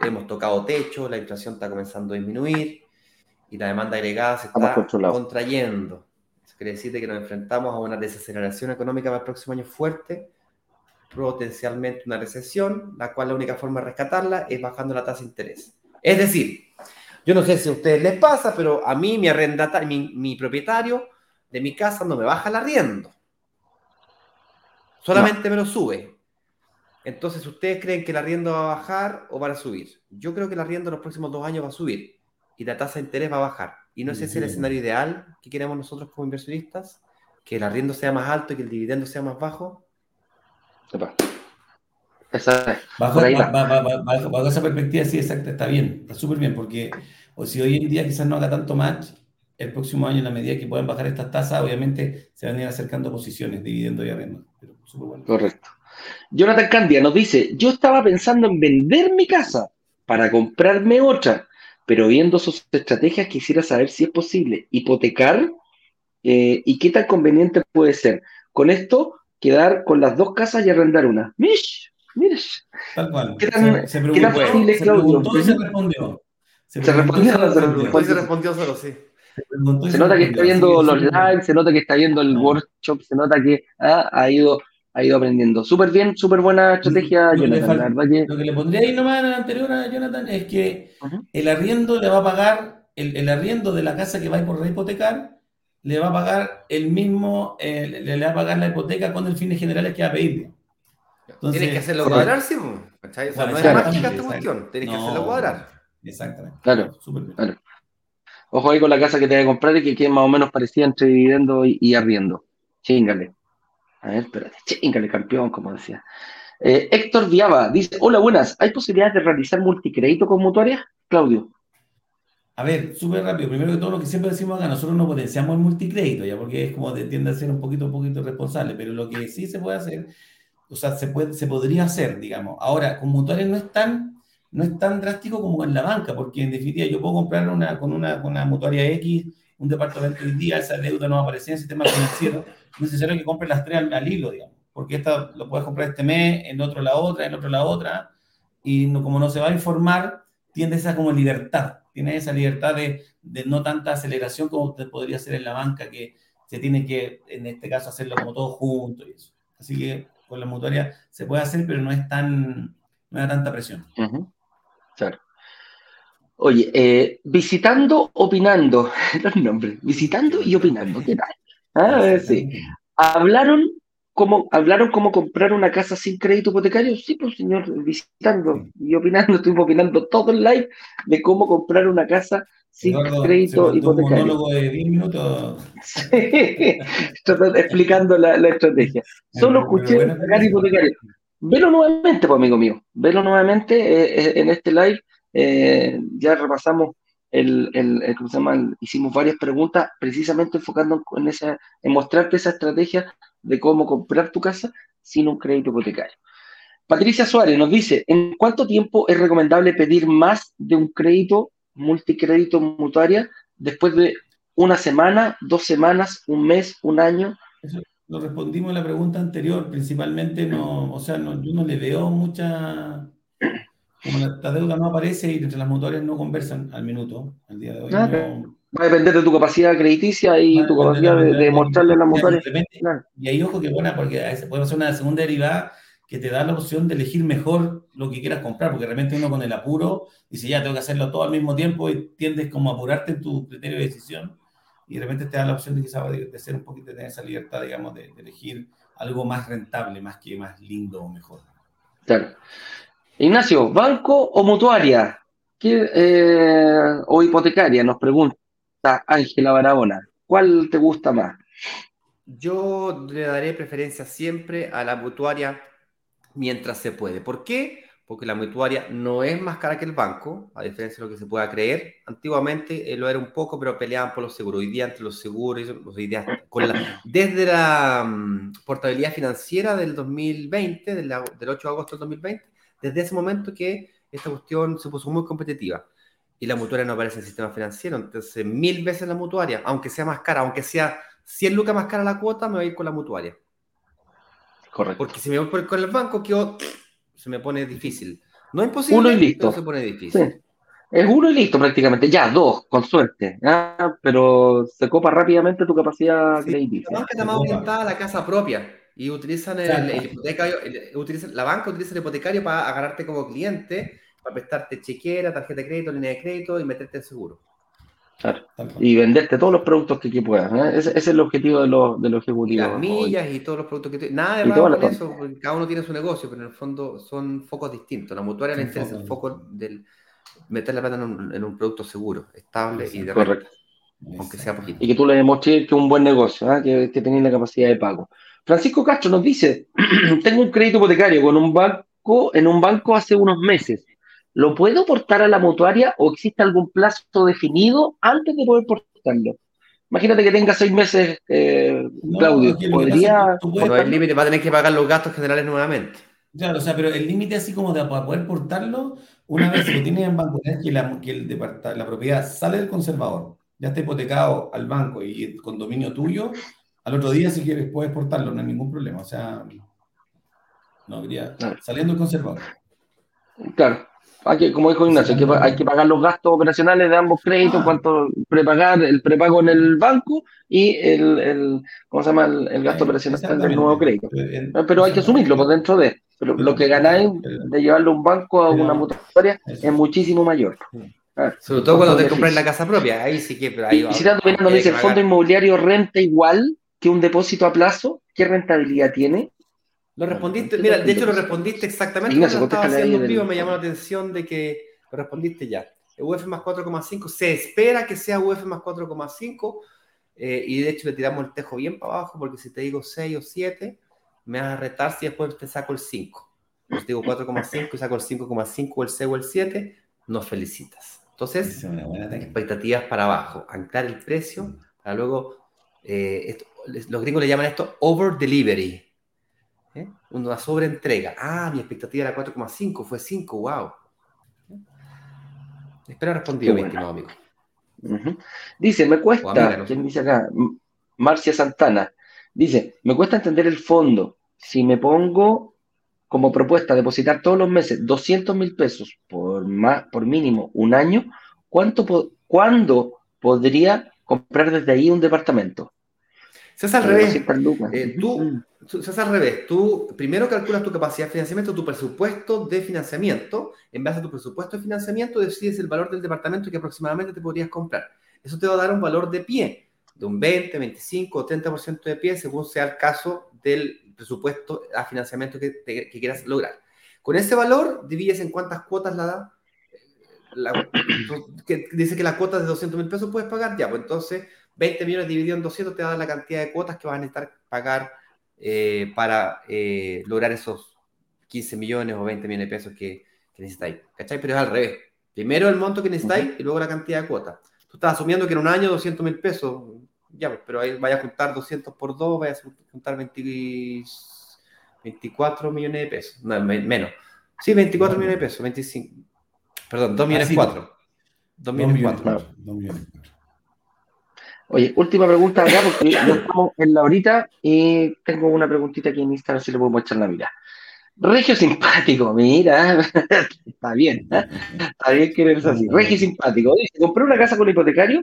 hemos tocado techo, la inflación está comenzando a disminuir y la demanda agregada se está contrayendo. Eso quiere decir que nos enfrentamos a una desaceleración económica para el próximo año fuerte, potencialmente una recesión, la cual la única forma de rescatarla es bajando la tasa de interés. Es decir, yo no sé si a ustedes les pasa, pero a mí mi arrendatario, mi, propietario de mi casa no me baja el arriendo. Solamente me lo sube. Entonces, ¿ustedes creen que el arriendo va a bajar o va a subir? Yo creo que el arriendo en los próximos dos años va a subir y la tasa de interés va a bajar. Y no ese es el escenario ideal que queremos nosotros como inversionistas, que el arriendo sea más alto y que el dividendo sea más bajo. Bajo, esa perspectiva, sí, exacto, está bien, está súper bien, porque o si hoy en día quizás no haga tanto match, el próximo año, en la medida que puedan bajar estas tasas, obviamente se van a ir acercando posiciones, dividendo y arriendo. Correcto. Jonathan Candia nos dice, yo estaba pensando en vender mi casa para comprarme otra, pero viendo sus estrategias quisiera saber si es posible hipotecar eh, y qué tan conveniente puede ser. Con esto, quedar con las dos casas y arrendar una. ¡Mish! Mire. Tal cual. ¿Qué tan, se, ¿qué tan fácil es, Claudio? Se, se respondió. Se, se respondió, se respondió, se respondió solo, sí. Se, nota que está viendo los lives, se nota que está viendo el workshop, se nota que ah, ha, ido, ha ido aprendiendo. Súper bien, súper buena estrategia, lo Jonathan. La verdad que... Lo que le pondría ahí nomás a la anterior a Jonathan es que uh -huh. el arriendo le va a pagar, el, el, arriendo de la casa que va a por hipotecar, le va a pagar el mismo, eh, le, le, va a pagar la hipoteca con el fines generales que va a pedir. Entonces, Tienes que hacerlo cuadrar, sí. ¿cachai? O sea, no es mágica esta cuestión. Tienes que hacerlo cuadrar. Exactamente. Claro, claro. Ojo ahí con la casa que te voy a comprar y que quede más o menos parecida entre dividendo y, y arriendo. Chingale. A ver, espérate. Chingale, campeón, como decía. Eh, Héctor Viaba dice: Hola, buenas. ¿Hay posibilidades de realizar multicrédito con mutuarias? Claudio. A ver, súper rápido. Primero que todo, lo que siempre decimos acá, nosotros no potenciamos el multicrédito, ya porque es como de, tiende a ser un poquito, un poquito responsable, pero lo que sí se puede hacer, o sea, se, puede, se podría hacer, digamos. Ahora, con mutuarias no es tan no es tan drástico como en la banca, porque en definitiva yo puedo comprar una, con, una, con una mutuaria X un departamento hoy día, esa deuda no va a aparecer en el sistema financiero, es necesario que compre las tres al, al hilo, digamos. porque esta lo puedes comprar este mes, en otro la otra, en otro la otra, y no, como no se va a informar, tiene esa como libertad, tiene esa libertad de, de no tanta aceleración como usted podría ser en la banca, que se tiene que, en este caso, hacerlo como todo junto y eso. Así que con la mutuaria se puede hacer, pero no es tan, no da tanta presión. Claro. Oye, eh, visitando, opinando, los nombres, visitando y opinando, ¿qué tal? Ah, sí. Hablaron cómo, hablaron cómo comprar una casa sin crédito hipotecario. Sí, pues señor, visitando y opinando, estuvimos opinando todo el live de cómo comprar una casa sin crédito hipotecario. Un monólogo de 10 minutos. Sí, explicando la, la estrategia. Solo escuché hipotecario. Velo nuevamente, pues, amigo mío. Velo nuevamente eh, eh, en este live. Eh, ya repasamos el, el, el, ¿cómo se llama? hicimos varias preguntas precisamente enfocando en, esa, en mostrarte esa estrategia de cómo comprar tu casa sin un crédito hipotecario. Patricia Suárez nos dice, ¿en cuánto tiempo es recomendable pedir más de un crédito multicrédito mutuaria después de una semana, dos semanas, un mes, un año? lo respondimos a la pregunta anterior, principalmente no, o sea, no, yo no le veo mucha, como la, deuda no aparece y entre las mutuarias no conversan al minuto, al día de hoy. Ah, va a depender de tu capacidad crediticia y tu capacidad de, mostrarle a las mutuarias. Y ahí ojo que buena, porque se puede hacer una segunda derivada que te da la opción de elegir mejor lo que quieras comprar, porque realmente uno con el apuro dice, ya tengo que hacerlo todo al mismo tiempo y tiendes como a apurarte en tu criterio de decisión y de repente te da la opción de quizás de, ser un poquito, de tener esa libertad, digamos, de, elegir algo más rentable, más que más lindo o mejor. Claro. Ignacio, ¿banco o mutuaria? Eh, o hipotecaria? Nos pregunta Ángela Barahona. ¿Cuál te gusta más? Yo le daré preferencia siempre a la mutuaria mientras se puede. ¿Por qué? porque la mutuaria no es más cara que el banco, a diferencia de lo que se pueda creer. Antiguamente eh, lo era un poco, pero peleaban por los seguros. Hoy día entre los seguros, con la, desde la um, portabilidad financiera del 2020, del, 8 de agosto del 2020, desde ese momento que esta cuestión se puso muy competitiva. Y la mutuaria no aparece en el sistema financiero, entonces mil veces la mutuaria, aunque sea más cara, aunque sea 100 lucas más cara la cuota, me voy a ir con la mutuaria. Correcto. Porque si me voy con el banco, quedo se me pone difícil. No es imposible, uno y listo. se pone difícil. Es uno y listo prácticamente, ya, dos, con suerte. Pero se copa rápidamente tu capacidad sí, crediticia. La banca está más orientada a la casa propia y utilizan el, hipotecario, la banca utiliza el hipotecario para agarrarte como cliente, para prestarte chequera, tarjeta de crédito, línea de crédito y meterte en seguro. Y venderte todos los productos que, puedas. ¿eh? Ese, es el objetivo de los, de los ejecutivos. las millas y todos los productos que Nada de malo con eso, cada uno tiene su negocio, pero en el fondo son focos distintos. La mutuaria le interesa el foco del meter la plata en un, producto seguro, estable y de Correcto. aunque sea poquito. Y que tú le demuestres que es un buen negocio, ¿eh? que, que tenés la capacidad de pago. Francisco Castro nos dice: Tengo un crédito hipotecario con un banco en un banco hace unos meses ¿Lo puedo portar a la mutuaria o existe algún plazo definido antes de poder portarlo? Imagínate que tenga seis meses, eh, Claudio. ¿Podría.? Bueno, el límite va a tener que pagar los gastos generales nuevamente. Claro, o sea, pero el límite así como de para poder portarlo, una vez que lo tienes en banco, que, la, que el la propiedad sale del conservador, ya está hipotecado al banco y el condominio tuyo, al otro día si quieres puedes portarlo, no hay ningún problema. O sea, no, diría, saliendo del conservador. Claro, hay que, como dijo Ignacio, hay que, pagar los gastos operacionales de ambos créditos, ah. cuánto prepagar, el prepago en el banco y el, el ¿cómo se llama? El, gasto operacional del nuevo crédito. Pero hay que asumirlo por dentro de. Pero lo que ganáis de llevarlo a un banco a una mutuaria es muchísimo mayor. Ah, Sobre todo cuando te compras la casa propia, ahí sí que. Pero ahí y si dice, ¿el fondo inmobiliario renta igual que un depósito a plazo? ¿Qué rentabilidad tiene? Lo respondiste, mira, de hecho lo respondiste exactamente cuando estaba haciendo un vivo, me llamó la atención de que lo respondiste ya. UF más 4,5, se espera que sea UF más 4,5 eh, y de hecho le tiramos el tejo bien para abajo porque si te digo 6 o 7, me vas a retar si después te saco el 5. Si te digo 4,5 y saco el 5,5 o el 6 o el 7, nos felicitas. Entonces, expectativas para abajo, anclar el precio para luego, eh, los gringos le llaman esto over delivery. ¿Eh? Una sobreentrega. Ah, mi expectativa era 4,5, fue 5, wow. Espero respondido, mi estimado amigo. Dice, me cuesta, ¿quién dice acá? Marcia Santana. Dice, me cuesta entender el fondo. si me pongo como propuesta depositar todos los meses 200 mil pesos por, más, por mínimo un año, ¿cuánto, ¿cuándo podría comprar desde ahí un departamento? Se hace al revés. Eh, tú, se hace al revés. Tú primero calculas tu capacidad de financiamiento, tu presupuesto de financiamiento. En base a tu presupuesto de financiamiento, decides el valor del departamento que aproximadamente te podrías comprar. Eso te va a dar un valor de pie, de un 20, 25 o 30% de pie, según sea el caso del presupuesto a financiamiento que, quieras lograr. Con ese valor, divides en cuántas cuotas la da. que dice que la cuota de 200 mil pesos puedes pagar, ya, pues entonces 20 millones dividido en 200 te va a dar la cantidad de cuotas que vas a necesitar pagar eh, para eh, lograr esos 15 millones o 20 millones de pesos que, que necesitáis. ¿Cachai? Pero es al revés. Primero el monto que necesitáis y luego la cantidad de cuotas. Tú estás asumiendo que en un año 200 mil pesos ya, pero ahí vaya a juntar 200 por 2, vaya a juntar 24 millones de pesos. No, menos. Sí, 24 millones de pesos, 25. Perdón, 2 millones 4. 2 millones 4. Oye, última pregunta acá, porque ya estamos en la horita y tengo una preguntita aquí en Instagram, si le podemos echar la mirada. Regio simpático, mira, está bien, ¿eh? está bien que eres así. Regio simpático, dice, compré una casa con hipotecario,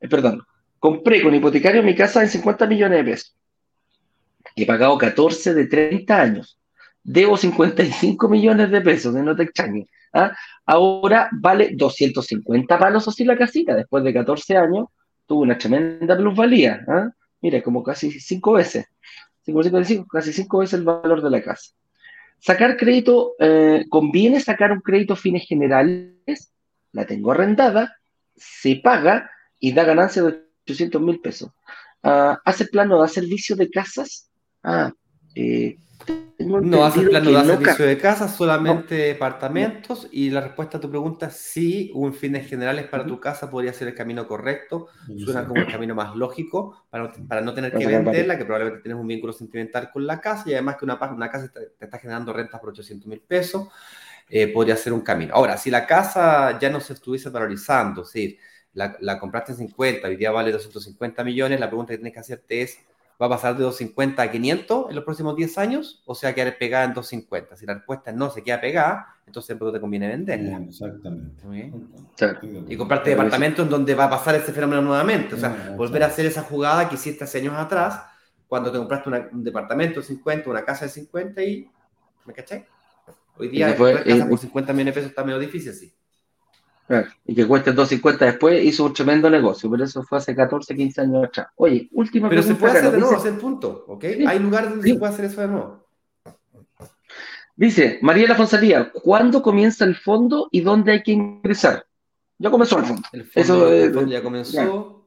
eh, perdón, Compré con hipotecario mi casa en 50 millones de pesos. He pagado 14 de 30 años. Debo 55 millones de pesos, de no te extrañes. ¿ah? Ahora vale 250 palos así la casita. Después de 14 años, tuvo una tremenda plusvalía. ¿ah? Mira, como casi 5 veces. 5, casi 5 veces el valor de la casa. Sacar crédito, eh, ¿conviene sacar un crédito fines generales? La tengo arrendada, se paga y da ganancia de 800 mil pesos. Ah, ¿Hace plano de servicio de casas? Ah, eh, no hace plano de servicio de casas, solamente departamentos. Y la respuesta a tu pregunta es sí, un fines generales para tu casa podría ser el camino correcto. Suena como el camino más lógico para, para no tener que venderla, que probablemente tienes un vínculo sentimental con la casa y además que una, una casa te, está generando rentas por 800 mil pesos. Eh, podría ser un camino. Ahora, si la casa ya no se estuviese valorizando, es la, compraste en 50, hoy día vale 250 millones, la pregunta que tienes que hacerte es, ¿va a pasar de 250 a 500 en los próximos 10 años o se va a quedar pegada en 250? Si la respuesta es no, se queda pegada, entonces siempre te conviene venderla. Exactamente. Y comprarte departamento en donde va a pasar ese fenómeno nuevamente, o sea, volver a hacer esa jugada que hiciste hace años atrás, cuando te compraste un departamento de 50, una casa de 50 y... ¿Me caché? Hoy día, comprar casa por 50 millones de pesos está medio difícil, sí. Y que cueste 2.50 después, hizo un tremendo negocio, pero eso fue hace 14, 15 años atrás. Oye, última pero pregunta. Pero se puede hacer de nuevo, hacer punto, ¿ok? Hay lugares donde se puede hacer eso de nuevo. Dice Mariela Fonsalía, ¿cuándo comienza el fondo y dónde hay que ingresar? Ya comenzó el fondo. El fondo, el fondo ya comenzó.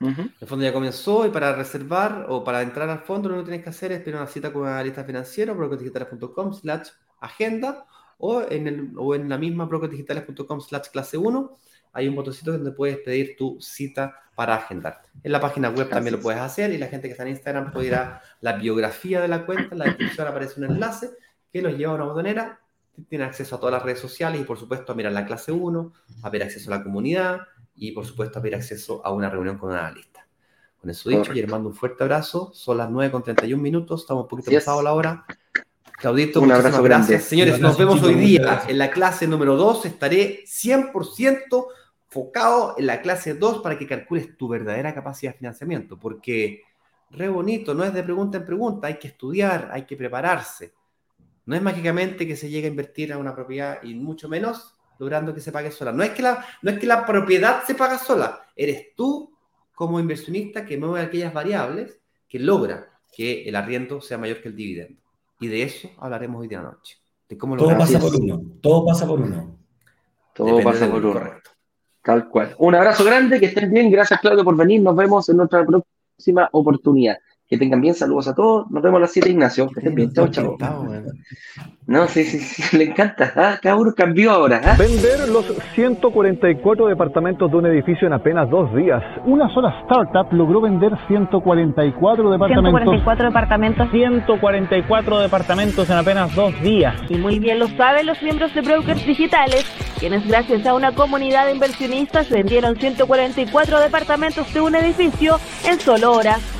El fondo ya comenzó y para reservar o para entrar al fondo lo que tienes que hacer es tener una cita con una lista financiera, brokerdigitales.com slash agenda o en, el, o en la misma brokerdigitales.com slash clase 1 hay un botoncito donde puedes pedir tu cita para agendar. En la página web también lo puedes hacer y la gente que está en Instagram puede ir a la biografía de la cuenta, en la descripción aparece un enlace que los lleva a una botonera, tiene acceso a todas las redes sociales y por supuesto a mirar la clase 1, a ver acceso a la comunidad y por supuesto a ver acceso a una reunión con un analista. Con eso dicho, y les mando un fuerte abrazo. Son las 9 con 31 minutos, estamos un poquito pasado la hora. Claudito, un abrazo gracias. Señores, nos vemos hoy día en la clase número 2. Estaré 100% enfocado en la clase 2 para que calcules tu verdadera capacidad de financiamiento, porque re bonito, no es de pregunta en pregunta, hay que estudiar, hay que prepararse. No es mágicamente que se llegue a invertir en una propiedad y mucho menos logrando que se pague sola. No es que la, no es que la propiedad se paga sola, eres tú como inversionista que mueve aquellas variables que logra que el arriendo sea mayor que el dividendo. Y de eso hablaremos hoy de la noche. De cómo Todo pasa por uno. Todo pasa por uno. Todo pasa por uno. Correcto. Tal cual. Un abrazo grande, que estén bien. Gracias, Claudio, por venir. Nos vemos en nuestra próxima oportunidad. Que tengan bien, saludos a todos. Nos vemos a las 7, Ignacio. Que estén bien. Chao, chao. No, sí, sí, sí, le encanta. Ah, cada uno cambió ahora. ¿ah? Vender los 144 departamentos de un edificio en apenas dos días. Una sola startup logró vender 144 departamentos. 144 departamentos. 144 departamentos en apenas dos días. Y muy bien lo saben los miembros de Brokers Digitales, quienes gracias a una comunidad de inversionistas vendieron 144 departamentos de un edificio en solo horas.